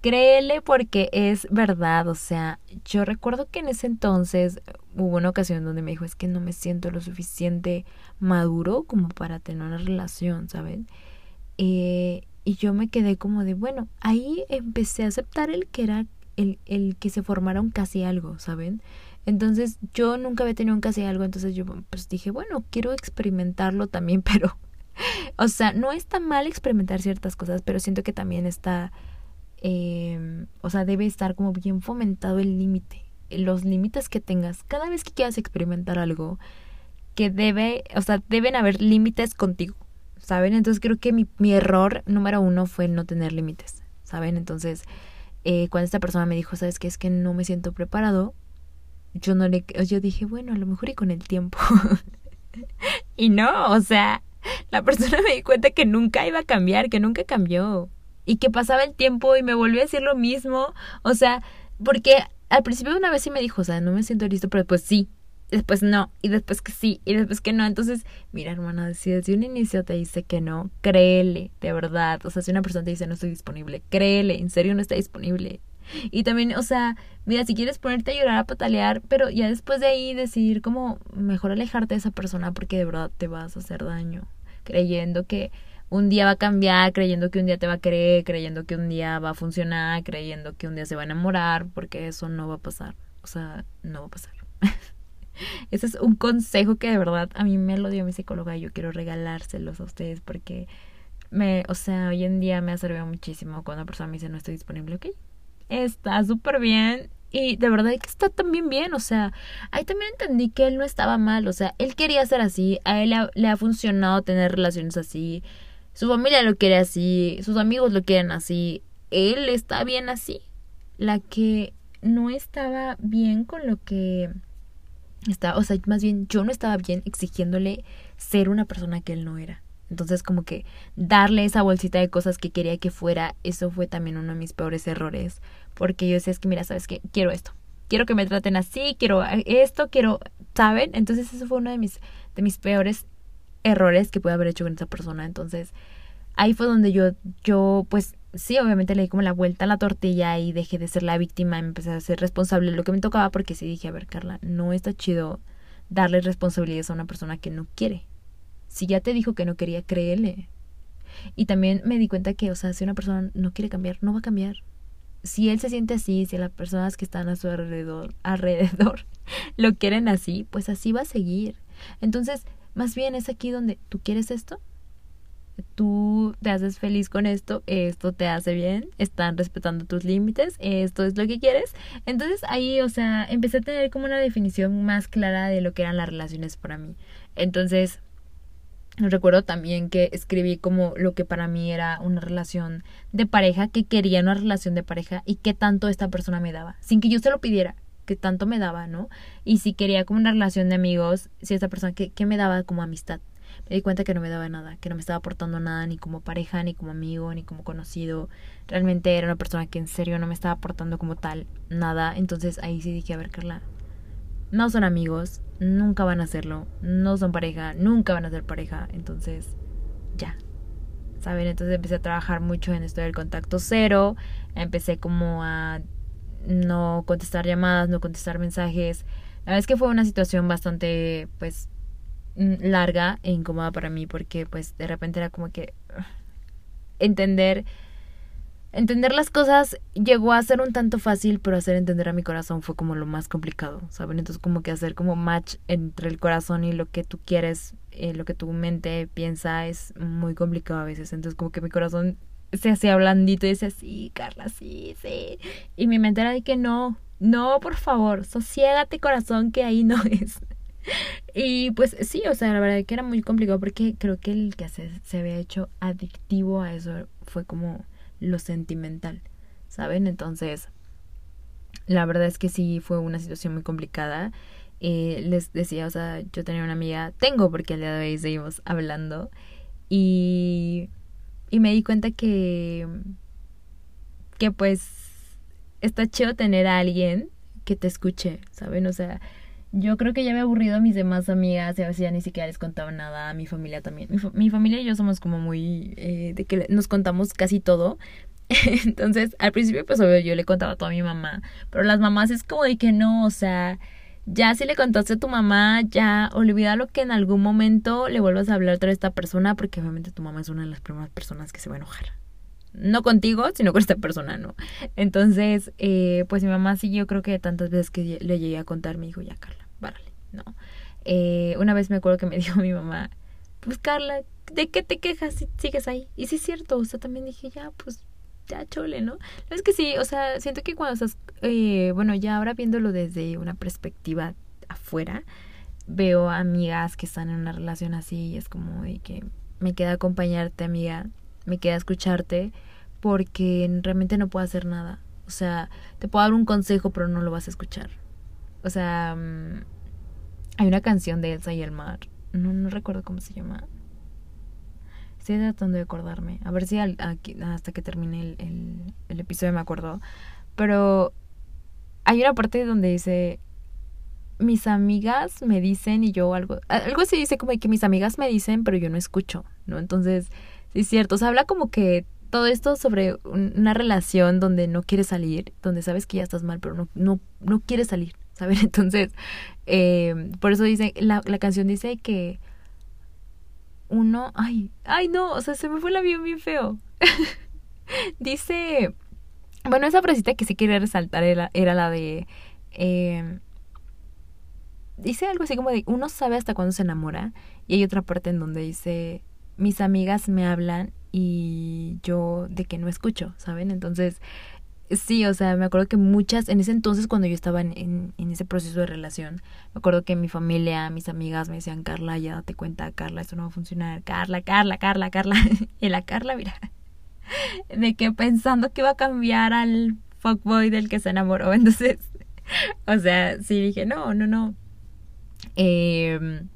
[SPEAKER 1] créele porque es verdad, o sea, yo recuerdo que en ese entonces hubo una ocasión donde me dijo, es que no me siento lo suficiente maduro como para tener una relación, ¿saben? Eh, y yo me quedé como de, bueno, ahí empecé a aceptar el que era el, el que se formara un casi algo, ¿saben? Entonces yo nunca había tenido un casi algo, entonces yo pues dije, bueno, quiero experimentarlo también, [laughs] pero, o sea, no está mal experimentar ciertas cosas, pero siento que también está, eh, o sea, debe estar como bien fomentado el límite, los límites que tengas. Cada vez que quieras experimentar algo, que debe, o sea, deben haber límites contigo. ¿Saben? Entonces creo que mi, mi error número uno fue no tener límites, ¿saben? Entonces, eh, cuando esta persona me dijo, ¿sabes qué? Es que no me siento preparado, yo no le, yo dije, bueno, a lo mejor y con el tiempo. [laughs] y no, o sea, la persona [laughs] me di cuenta que nunca iba a cambiar, que nunca cambió. Y que pasaba el tiempo y me volvió a decir lo mismo. O sea, porque al principio una vez sí me dijo, o sea, no me siento listo, pero pues sí, después no, y después que sí, y después que no. Entonces, mira, hermana, si desde un inicio te dice que no, créele, de verdad. O sea, si una persona te dice no estoy disponible, créele, en serio no está disponible. Y también, o sea, mira, si quieres ponerte a llorar, a patalear, pero ya después de ahí decidir como mejor alejarte de esa persona porque de verdad te vas a hacer daño, creyendo que un día va a cambiar, creyendo que un día te va a querer, creyendo que un día va a funcionar, creyendo que un día se va a enamorar, porque eso no va a pasar. O sea, no va a pasar. [laughs] Ese es un consejo que de verdad a mí me lo dio mi psicóloga y yo quiero regalárselos a ustedes porque me, o sea, hoy en día me ha servido muchísimo cuando una persona me dice no estoy disponible, ok. Está súper bien y de verdad que está también bien, o sea, ahí también entendí que él no estaba mal, o sea, él quería ser así, a él le ha, funcionado tener relaciones así, su familia lo quiere así, sus amigos lo quieren así, él está bien así. La que no estaba bien con lo que estaba, o sea, más bien yo no estaba bien exigiéndole ser una persona que él no era. Entonces, como que darle esa bolsita de cosas que quería que fuera, eso fue también uno de mis peores errores. Porque yo decía, es que mira, sabes que quiero esto. Quiero que me traten así, quiero esto, quiero, ¿saben? Entonces, eso fue uno de mis, de mis peores errores que pude haber hecho con esa persona. Entonces, ahí fue donde yo, yo, pues, sí, obviamente le di como la vuelta a la tortilla y dejé de ser la víctima empecé a ser responsable de lo que me tocaba porque sí dije, a ver, Carla, no está chido darle responsabilidades a una persona que no quiere. Si ya te dijo que no quería, créele. Y también me di cuenta que, o sea, si una persona no quiere cambiar, no va a cambiar. Si él se siente así, si las personas que están a su alrededor, alrededor [laughs] lo quieren así, pues así va a seguir. Entonces, más bien es aquí donde tú quieres esto, tú te haces feliz con esto, esto te hace bien, están respetando tus límites, esto es lo que quieres. Entonces ahí, o sea, empecé a tener como una definición más clara de lo que eran las relaciones para mí. Entonces, recuerdo también que escribí como lo que para mí era una relación de pareja, que quería una relación de pareja y qué tanto esta persona me daba, sin que yo se lo pidiera que tanto me daba, ¿no? Y si quería como una relación de amigos, si esta persona, ¿qué, qué me daba como amistad? Me di cuenta que no me daba nada, que no me estaba aportando nada ni como pareja, ni como amigo, ni como conocido. Realmente era una persona que en serio no me estaba aportando como tal nada. Entonces ahí sí dije, a ver, Carla, no son amigos, nunca van a hacerlo, no son pareja, nunca van a ser pareja. Entonces, ya. ¿Saben? Entonces empecé a trabajar mucho en esto del contacto cero. Empecé como a no contestar llamadas, no contestar mensajes. La verdad es que fue una situación bastante, pues, larga e incómoda para mí porque pues de repente era como que entender entender las cosas llegó a ser un tanto fácil, pero hacer entender a mi corazón fue como lo más complicado, ¿saben? Entonces como que hacer como match entre el corazón y lo que tú quieres, eh, lo que tu mente piensa es muy complicado a veces. Entonces como que mi corazón se hacía blandito y decía, sí, Carla, sí, sí. Y mi mente era de que no, no, por favor, sosiégate corazón que ahí no [laughs] es. Y pues sí, o sea, la verdad que era muy complicado porque creo que el que se, se había hecho adictivo a eso fue como lo sentimental, ¿saben? Entonces, la verdad es que sí fue una situación muy complicada. Eh, les decía, o sea, yo tenía una amiga, tengo porque al día de hoy seguimos hablando, y, y me di cuenta que, que pues está chido tener a alguien que te escuche, ¿saben? O sea, yo creo que ya había aburrido a mis demás amigas y a veces ya ni siquiera les contaba nada, a mi familia también. Mi, familia y yo somos como muy... Eh, de que nos contamos casi todo. [laughs] Entonces, al principio, pues obvio, yo le contaba todo a mi mamá. Pero las mamás es como de que no, o sea, ya si le contaste a tu mamá, ya olvida lo que en algún momento le vuelvas a hablar a esta persona, porque obviamente tu mamá es una de las primeras personas que se va a enojar no contigo, sino con esta persona, ¿no? Entonces, eh, pues mi mamá sí, yo creo que tantas veces que le llegué a contar, me dijo, ya Carla, párale, ¿no? Eh, una vez me acuerdo que me [laughs] dijo mi mamá, pues Carla, ¿de qué te quejas si sigues ahí? Y sí es cierto, o sea, también dije, ya, pues, ya chole, ¿no? Es que sí, o sea, siento que cuando estás, eh, bueno, ya ahora viéndolo desde una perspectiva afuera, veo amigas que están en una relación así y es como de que me queda acompañarte, amiga, me queda escucharte porque realmente no puedo hacer nada. O sea, te puedo dar un consejo, pero no lo vas a escuchar. O sea, mm, hay una canción de Elsa y el mar. No, no recuerdo cómo se llama. Estoy tratando de acordarme. A ver si hasta que termine el, el, episodio me acuerdo. Pero hay una parte donde dice, mis amigas me dicen y yo algo, algo así dice como que mis amigas me dicen, pero yo no escucho, ¿no? Entonces, Sí, es cierto. O sea, habla como que todo esto sobre una relación donde no quieres salir, donde sabes que ya estás mal, pero no, no, no quieres salir, [laughs] ¿sabes? Entonces, eh, por eso dice, la, la canción dice que uno, ay, ay no, o sea, se me fue el avión bien feo. [laughs] dice, bueno, esa frasita que sí quería resaltar era, era la de, eh, dice algo así como de, uno sabe hasta cuándo se enamora, y hay otra parte en donde dice, mis amigas me hablan y yo de que no escucho, ¿saben? Entonces, sí, o sea, me acuerdo que muchas, en ese entonces cuando yo estaba en, en, ese proceso de relación, me acuerdo que mi familia, mis amigas me decían, Carla, ya date cuenta, Carla, esto no va a funcionar, Carla, Carla, Carla, Carla. [laughs] y la Carla, mira, [laughs] de que pensando que iba a cambiar al fuckboy del que se enamoró, [laughs] entonces, o sea, sí dije, no, no, no. Eh,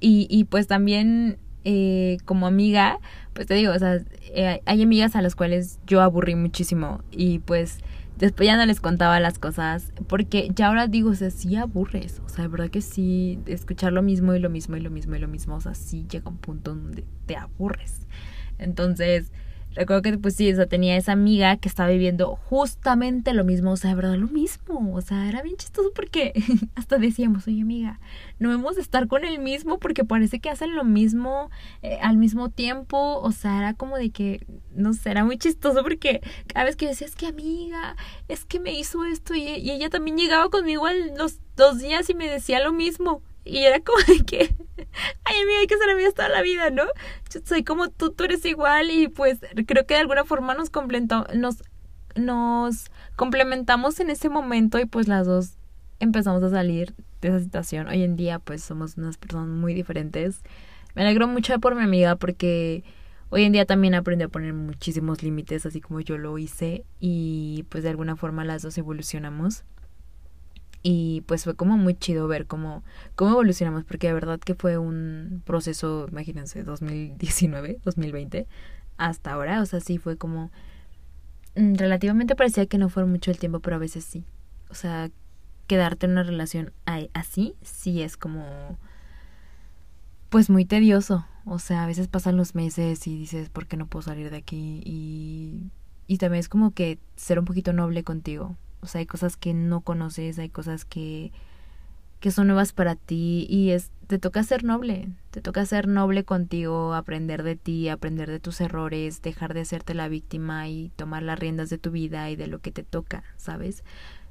[SPEAKER 1] y, y pues también eh, como amiga, pues te digo, o sea, eh, hay amigas a las cuales yo aburrí muchísimo y pues después ya no les contaba las cosas porque ya ahora digo, o sea, sí aburres, o sea, de verdad que sí, escuchar lo mismo y lo mismo y lo mismo y lo mismo, o sea, sí llega un punto donde te aburres. Entonces, recuerdo que pues sí, o sea, tenía esa amiga que estaba viviendo justamente lo mismo, o sea, de verdad lo mismo, o sea, era bien chistoso porque [laughs] hasta decíamos, oye amiga, no vamos a estar con el mismo porque parece que hacen lo mismo eh, al mismo tiempo, o sea, era como de que, no sé, era muy chistoso porque cada vez que decía, es que amiga, es que me hizo esto y, y ella también llegaba conmigo los dos días y me decía lo mismo y era como de que [laughs] ay amiga, hay que ser amigas toda la vida, ¿no? Yo soy como tú, tú eres igual y pues creo que de alguna forma nos nos, nos complementamos en ese momento y pues las dos empezamos a salir de esa situación. Hoy en día pues somos unas personas muy diferentes. Me alegro mucho por mi amiga porque hoy en día también aprendió a poner muchísimos límites así como yo lo hice y pues de alguna forma las dos evolucionamos. Y pues fue como muy chido ver cómo, cómo evolucionamos, porque de verdad que fue un proceso, imagínense, 2019, 2020, hasta ahora. O sea, sí fue como... Mm, relativamente parecía que no fue mucho el tiempo, pero a veces sí. O sea, quedarte en una relación así, sí es como... Pues muy tedioso. O sea, a veces pasan los meses y dices, ¿por qué no puedo salir de aquí? Y, y también es como que ser un poquito noble contigo o sea, hay cosas que no conoces, hay cosas que, que son nuevas para ti y es, te toca ser noble, te toca ser noble contigo, aprender de ti, aprender de tus errores, dejar de hacerte la víctima y tomar las riendas de tu vida y de lo que te toca, ¿sabes?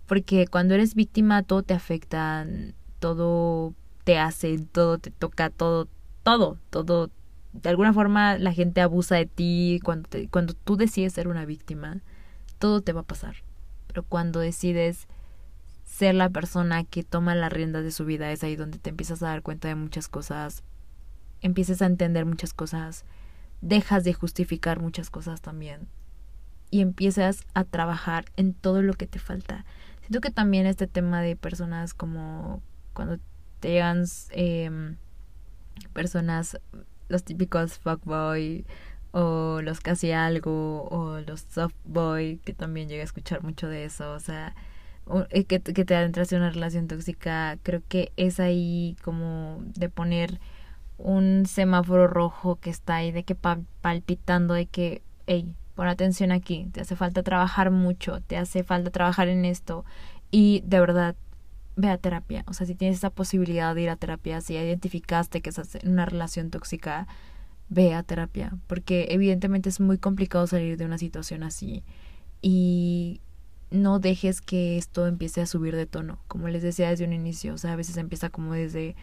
[SPEAKER 1] Porque cuando eres víctima todo te afecta, todo te hace, todo te toca, todo, todo, todo. De alguna forma la gente abusa de ti cuando, te, cuando tú decides ser una víctima, todo te va a pasar pero cuando decides ser la persona que toma las riendas de su vida es ahí donde te empiezas a dar cuenta de muchas cosas, empiezas a entender muchas cosas, dejas de justificar muchas cosas también y empiezas a trabajar en todo lo que te falta. Siento que también este tema de personas como cuando te llegan em, personas, los típicos fuckboy o los casi algo o los soft boy que también llega a escuchar mucho de eso o sea eh, que, que te adentras en una relación tóxica creo que es ahí como de poner un semáforo rojo que está ahí de que palpitando de que hey pon atención aquí te hace falta trabajar mucho te hace falta trabajar en esto y de verdad ve a terapia o sea si tienes esa posibilidad de ir a terapia si identificaste que estás en una relación tóxica ve a terapia, porque evidentemente es muy complicado salir de una situación así y no dejes que esto empiece a subir de tono, como les decía desde un inicio, o sea, a veces empieza como desde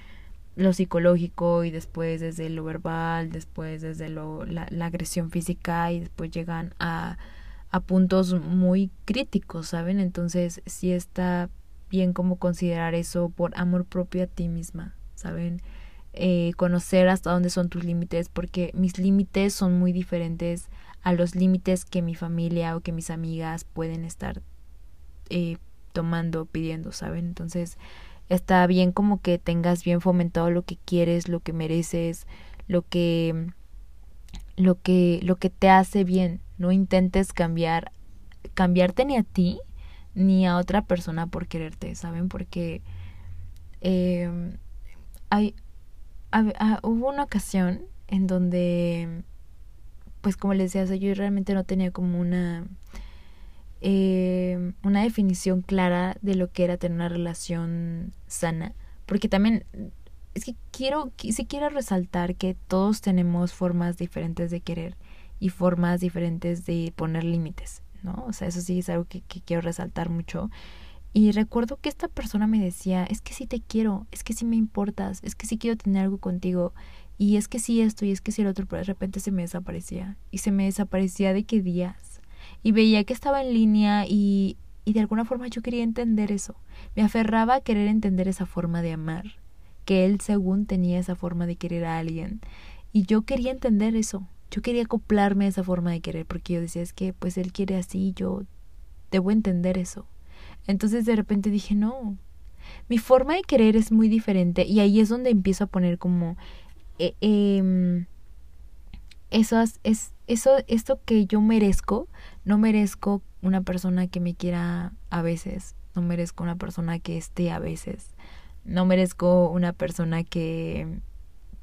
[SPEAKER 1] lo psicológico y después desde lo verbal, después desde lo, la, la agresión física y después llegan a, a puntos muy críticos, ¿saben? Entonces sí está bien como considerar eso por amor propio a ti misma, ¿saben? Eh, conocer hasta dónde son tus límites, porque mis límites son muy diferentes a los límites que mi familia o que mis amigas pueden estar eh, tomando, pidiendo, ¿saben? Entonces está bien como que tengas bien fomentado lo que quieres, lo que mereces, lo que lo que lo que te hace bien. No intentes cambiar cambiarte ni a ti ni a otra persona por quererte, ¿saben? Porque eh, hay hubo una ocasión en donde, pues como les decía, yo realmente no tenía como una, eh, una definición clara de lo que era tener una relación sana. Porque también es que quiero, sí quiero resaltar que todos tenemos formas diferentes de querer y formas diferentes de poner límites, ¿no? O sea, eso sí es algo que quiero resaltar mucho. Y recuerdo que esta persona me decía, es que sí te quiero, es que sí me importas, es que sí quiero tener algo contigo, y es que sí esto, y es que sí el otro, pero de repente se me desaparecía. Y se me desaparecía de qué días. Y veía que estaba en línea y, y de alguna forma yo quería entender eso. Me aferraba a querer entender esa forma de amar, que él según tenía esa forma de querer a alguien. Y yo quería entender eso. Yo quería acoplarme a esa forma de querer, porque yo decía, es que pues él quiere así, yo debo entender eso. Entonces de repente dije, no, mi forma de querer es muy diferente y ahí es donde empiezo a poner como eh, eh, eso es eso esto que yo merezco no merezco una persona que me quiera a veces no merezco una persona que esté a veces no merezco una persona que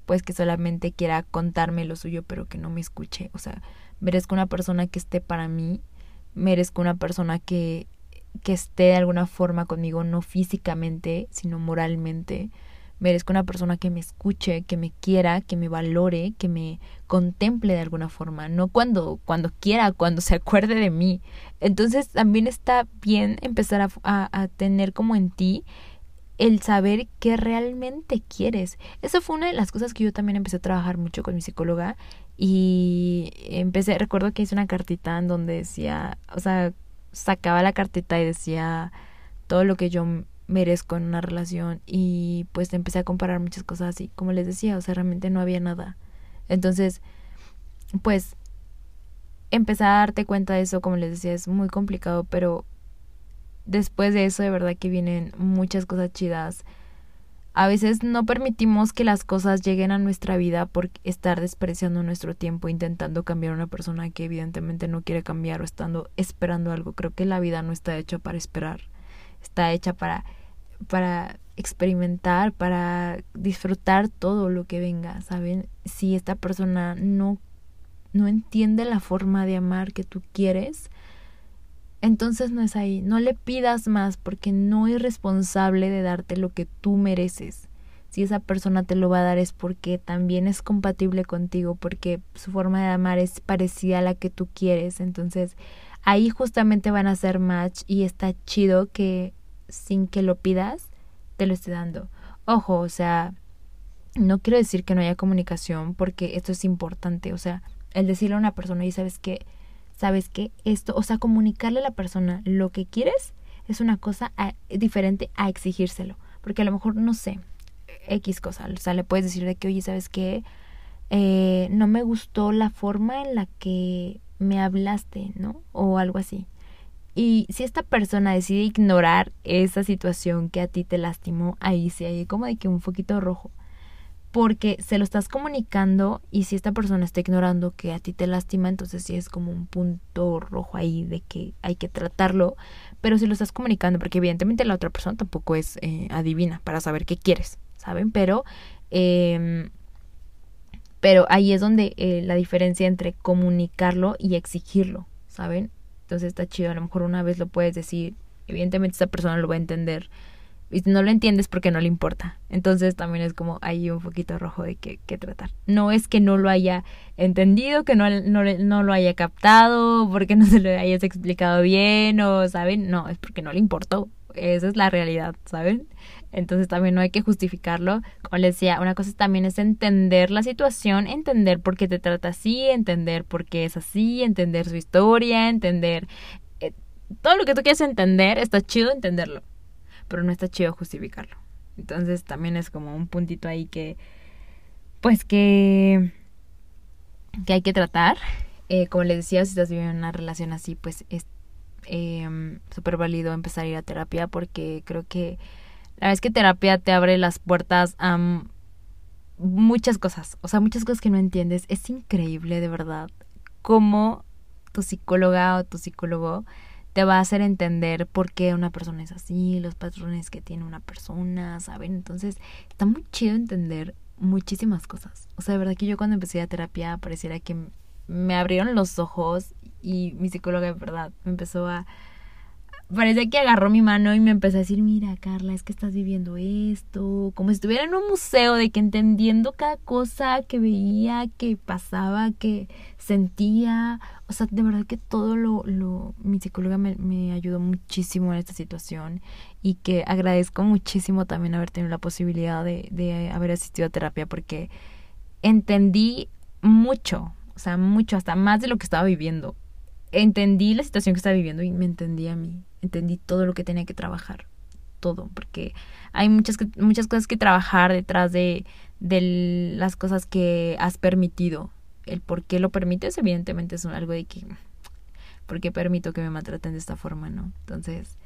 [SPEAKER 1] pues que solamente quiera contarme lo suyo pero que no me escuche. O sea merezco una persona que esté para mí merezco una persona que que esté de alguna forma conmigo, no físicamente, sino moralmente. Merezco una persona que me escuche, que me quiera, que me valore, que me contemple de alguna forma, no cuando, cuando quiera, cuando se acuerde de mí. Entonces también está bien empezar a, a, a tener como en ti el saber qué realmente quieres. Eso fue una de las cosas que yo también empecé a trabajar mucho con mi psicóloga y empecé, recuerdo que hice una cartita en donde decía, o sea, sacaba la cartita y decía todo lo que yo merezco en una relación y pues empecé a comparar muchas cosas y como les decía, o sea, realmente no había nada. Entonces, pues empecé a darte cuenta de eso, como les decía, es muy complicado, pero después de eso de verdad que vienen muchas cosas chidas. A veces no permitimos que las cosas lleguen a nuestra vida por estar despreciando nuestro tiempo intentando cambiar a una persona que evidentemente no quiere cambiar o estando esperando algo. Creo que la vida no está hecha para esperar. Está hecha para para experimentar, para disfrutar todo lo que venga, ¿saben? Si esta persona no no entiende la forma de amar que tú quieres, entonces no es ahí. No le pidas más porque no es responsable de darte lo que tú mereces. Si esa persona te lo va a dar es porque también es compatible contigo, porque su forma de amar es parecida a la que tú quieres. Entonces ahí justamente van a ser match y está chido que sin que lo pidas te lo esté dando. Ojo, o sea, no quiero decir que no haya comunicación porque esto es importante. O sea, el decirle a una persona y sabes que sabes que esto, o sea, comunicarle a la persona lo que quieres es una cosa diferente a exigírselo, porque a lo mejor no sé, X cosa, o sea, le puedes decir de que, oye, ¿sabes qué? Eh, no me gustó la forma en la que me hablaste, ¿no? O algo así. Y si esta persona decide ignorar esa situación que a ti te lastimó, ahí sí hay como de que un foquito rojo porque se lo estás comunicando y si esta persona está ignorando que a ti te lastima, entonces sí es como un punto rojo ahí de que hay que tratarlo, pero si lo estás comunicando, porque evidentemente la otra persona tampoco es eh, adivina para saber qué quieres, ¿saben? Pero, eh, pero ahí es donde eh, la diferencia entre comunicarlo y exigirlo, ¿saben? Entonces está chido, a lo mejor una vez lo puedes decir, evidentemente esta persona lo va a entender, y no lo entiendes porque no le importa. Entonces también es como hay un poquito rojo de qué, tratar. No es que no lo haya entendido, que no, no, no, lo haya captado, porque no se lo hayas explicado bien o, ¿saben? No, es porque no le importó. Esa es la realidad, ¿saben? Entonces también no hay que justificarlo. Como les decía, una cosa también es entender la situación, entender por qué te trata así, entender por qué es así, entender su historia, entender... Eh, todo lo que tú quieres entender, está chido entenderlo pero no está chido justificarlo. Entonces también es como un puntito ahí que, pues que, que hay que tratar. Eh, como les decía, si estás viviendo una relación así, pues es eh, súper válido empezar a ir a terapia porque creo que la vez que terapia te abre las puertas a muchas cosas, o sea, muchas cosas que no entiendes. Es increíble, de verdad, cómo tu psicóloga o tu psicólogo te va a hacer entender por qué una persona es así, los patrones que tiene una persona, ¿saben? Entonces, está muy chido entender muchísimas cosas. O sea, de verdad que yo cuando empecé a terapia pareciera que me abrieron los ojos y mi psicóloga de verdad me empezó a parece que agarró mi mano y me empezó a decir, mira Carla, es que estás viviendo esto, como si estuviera en un museo, de que entendiendo cada cosa que veía, que pasaba, que sentía, o sea, de verdad que todo lo, lo mi psicóloga me, me ayudó muchísimo en esta situación y que agradezco muchísimo también haber tenido la posibilidad de, de haber asistido a terapia porque entendí mucho, o sea, mucho, hasta más de lo que estaba viviendo entendí la situación que estaba viviendo y me entendí a mí, entendí todo lo que tenía que trabajar, todo, porque hay muchas, muchas cosas que trabajar detrás de, de las cosas que has permitido. El por qué lo permites, evidentemente es algo de que, ¿por qué permito que me maltraten de esta forma, no? Entonces,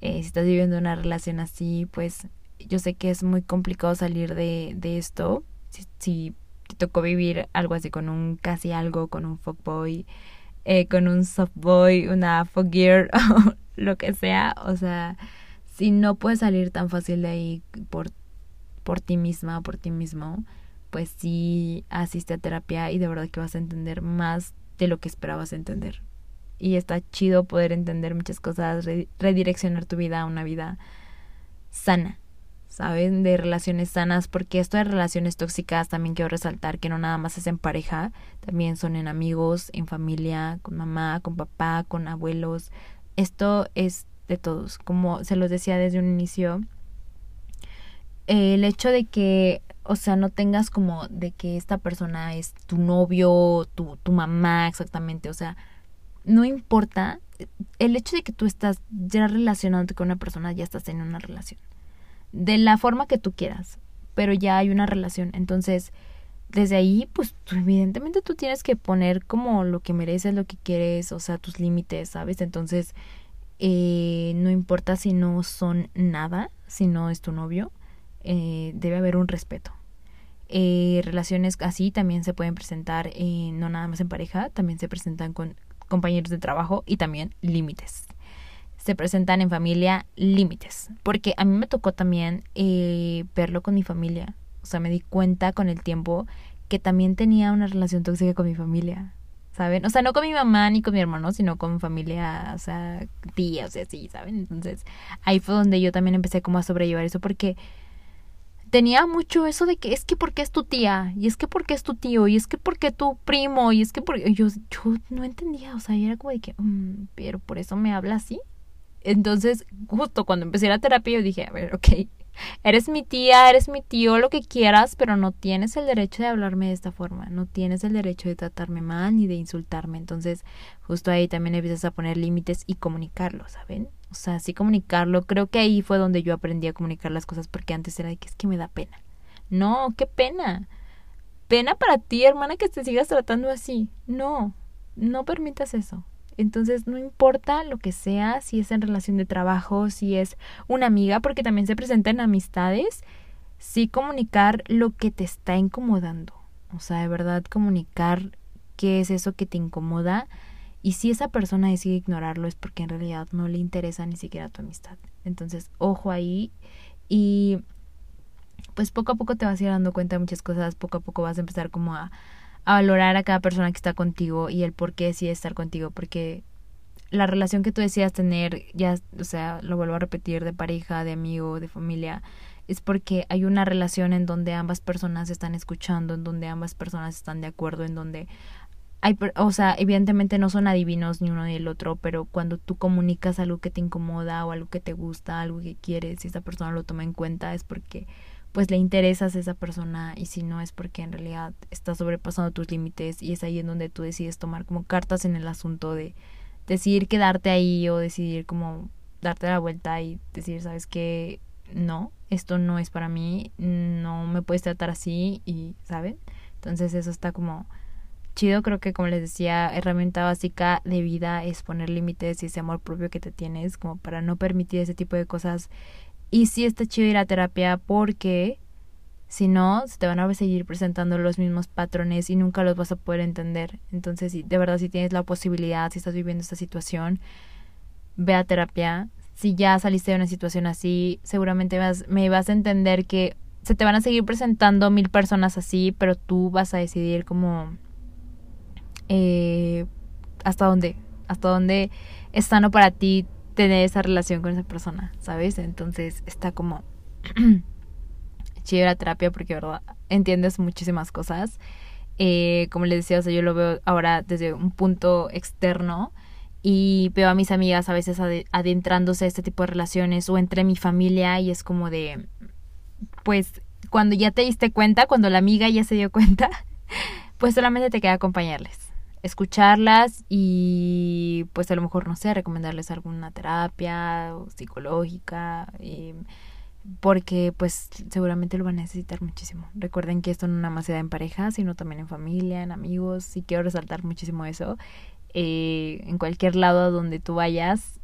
[SPEAKER 1] eh, si estás viviendo una relación así, pues yo sé que es muy complicado salir de, de esto. Si, te tocó vivir algo así con un casi algo, con un fuckboy, eh, con un softboy, una fogear [laughs] o lo que sea. O sea, si no puedes salir tan fácil de ahí por, por ti misma o por ti mismo, pues sí asiste a terapia y de verdad que vas a entender más de lo que esperabas entender. Y está chido poder entender muchas cosas, redireccionar tu vida a una vida sana. ¿Saben? De relaciones sanas, porque esto de relaciones tóxicas también quiero resaltar que no nada más es en pareja, también son en amigos, en familia, con mamá, con papá, con abuelos. Esto es de todos. Como se los decía desde un inicio, el hecho de que, o sea, no tengas como de que esta persona es tu novio, tu, tu mamá exactamente, o sea, no importa, el hecho de que tú estás ya relacionándote con una persona, ya estás en una relación. De la forma que tú quieras, pero ya hay una relación. Entonces, desde ahí, pues evidentemente tú tienes que poner como lo que mereces, lo que quieres, o sea, tus límites, ¿sabes? Entonces, eh, no importa si no son nada, si no es tu novio, eh, debe haber un respeto. Eh, relaciones así también se pueden presentar, no nada más en pareja, también se presentan con compañeros de trabajo y también límites. Se presentan en familia límites, porque a mí me tocó también eh, verlo con mi familia. O sea, me di cuenta con el tiempo que también tenía una relación tóxica con mi familia. ¿Saben? O sea, no con mi mamá ni con mi hermano, sino con mi familia, o sea, tía, o sea, sí, ¿saben? Entonces, ahí fue donde yo también empecé como a sobrellevar eso porque tenía mucho eso de que es que porque es tu tía, y es que porque es tu tío, y es que porque tu primo, y es que porque yo, yo no entendía, o sea, era como de que, mm, pero por eso me habla así. Entonces, justo cuando empecé la terapia, yo dije, a ver, ok, eres mi tía, eres mi tío, lo que quieras, pero no tienes el derecho de hablarme de esta forma, no tienes el derecho de tratarme mal ni de insultarme. Entonces, justo ahí también empiezas a poner límites y comunicarlo, ¿saben? O sea, sí comunicarlo. Creo que ahí fue donde yo aprendí a comunicar las cosas porque antes era de que es que me da pena. No, qué pena. Pena para ti, hermana, que te sigas tratando así. No, no permitas eso. Entonces, no importa lo que sea, si es en relación de trabajo, si es una amiga, porque también se presenta en amistades, sí comunicar lo que te está incomodando. O sea, de verdad comunicar qué es eso que te incomoda y si esa persona decide ignorarlo es porque en realidad no le interesa ni siquiera tu amistad. Entonces, ojo ahí y pues poco a poco te vas a ir dando cuenta de muchas cosas, poco a poco vas a empezar como a, a valorar a cada persona que está contigo y el por qué decide estar contigo, porque la relación que tú decidas tener, ya, o sea, lo vuelvo a repetir, de pareja, de amigo, de familia, es porque hay una relación en donde ambas personas están escuchando, en donde ambas personas están de acuerdo, en donde hay, o sea, evidentemente no son adivinos ni uno ni el otro, pero cuando tú comunicas algo que te incomoda o algo que te gusta, algo que quieres, y esa persona lo toma en cuenta, es porque pues le interesas a esa persona y si no es porque en realidad estás sobrepasando tus límites y es ahí en donde tú decides tomar como cartas en el asunto de decidir quedarte ahí o decidir como darte la vuelta y decir, sabes que no, esto no es para mí, no me puedes tratar así y, ¿saben? Entonces eso está como chido. Creo que, como les decía, herramienta básica de vida es poner límites y ese amor propio que te tienes, como para no permitir ese tipo de cosas. Y sí está chido ir a terapia porque si no, se te van a seguir presentando los mismos patrones y nunca los vas a poder entender. Entonces, de verdad, si tienes la posibilidad, si estás viviendo esta situación, ve a terapia. Si ya saliste de una situación así, seguramente vas, me vas a entender que se te van a seguir presentando mil personas así, pero tú vas a decidir como eh, hasta dónde, hasta dónde es sano para ti tener esa relación con esa persona, ¿sabes? Entonces está como [clears throat] chido la terapia porque, ¿verdad? Entiendes muchísimas cosas. Eh, como les decía, o sea, yo lo veo ahora desde un punto externo y veo a mis amigas a veces adentrándose a este tipo de relaciones o entre mi familia y es como de, pues, cuando ya te diste cuenta, cuando la amiga ya se dio cuenta, [laughs] pues solamente te queda acompañarles escucharlas y pues a lo mejor, no sé, recomendarles alguna terapia psicológica, eh, porque pues seguramente lo van a necesitar muchísimo. Recuerden que esto no nada más se da en pareja, sino también en familia, en amigos, y quiero resaltar muchísimo eso. Eh, en cualquier lado donde tú vayas,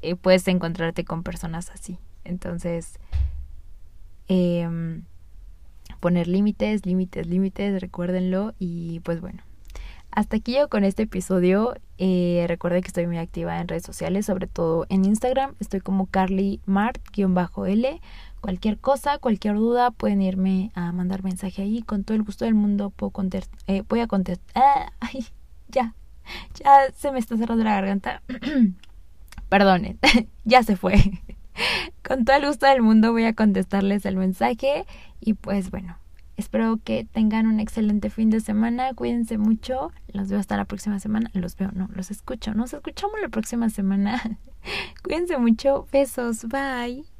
[SPEAKER 1] eh, puedes encontrarte con personas así. Entonces, em, poner límites, límites, límites, recuérdenlo y pues bueno. Hasta aquí yo con este episodio. Eh, recuerden que estoy muy activa en redes sociales, sobre todo en Instagram. Estoy como carlymart-l. Cualquier cosa, cualquier duda, pueden irme a mandar mensaje ahí. Con todo el gusto del mundo puedo contestar. Eh, voy a contestar. Ah, [laughs] ay, ya. Ya se me está cerrando la garganta. [clears throat] Perdonen, [laughs] ya se fue. [laughs] Con todo el gusto del mundo voy a contestarles el mensaje. Y pues bueno, Espero que tengan un excelente fin de semana. Cuídense mucho. Los veo hasta la próxima semana. Los veo, no, los escucho. Nos escuchamos la próxima semana. [laughs] Cuídense mucho. Besos. Bye.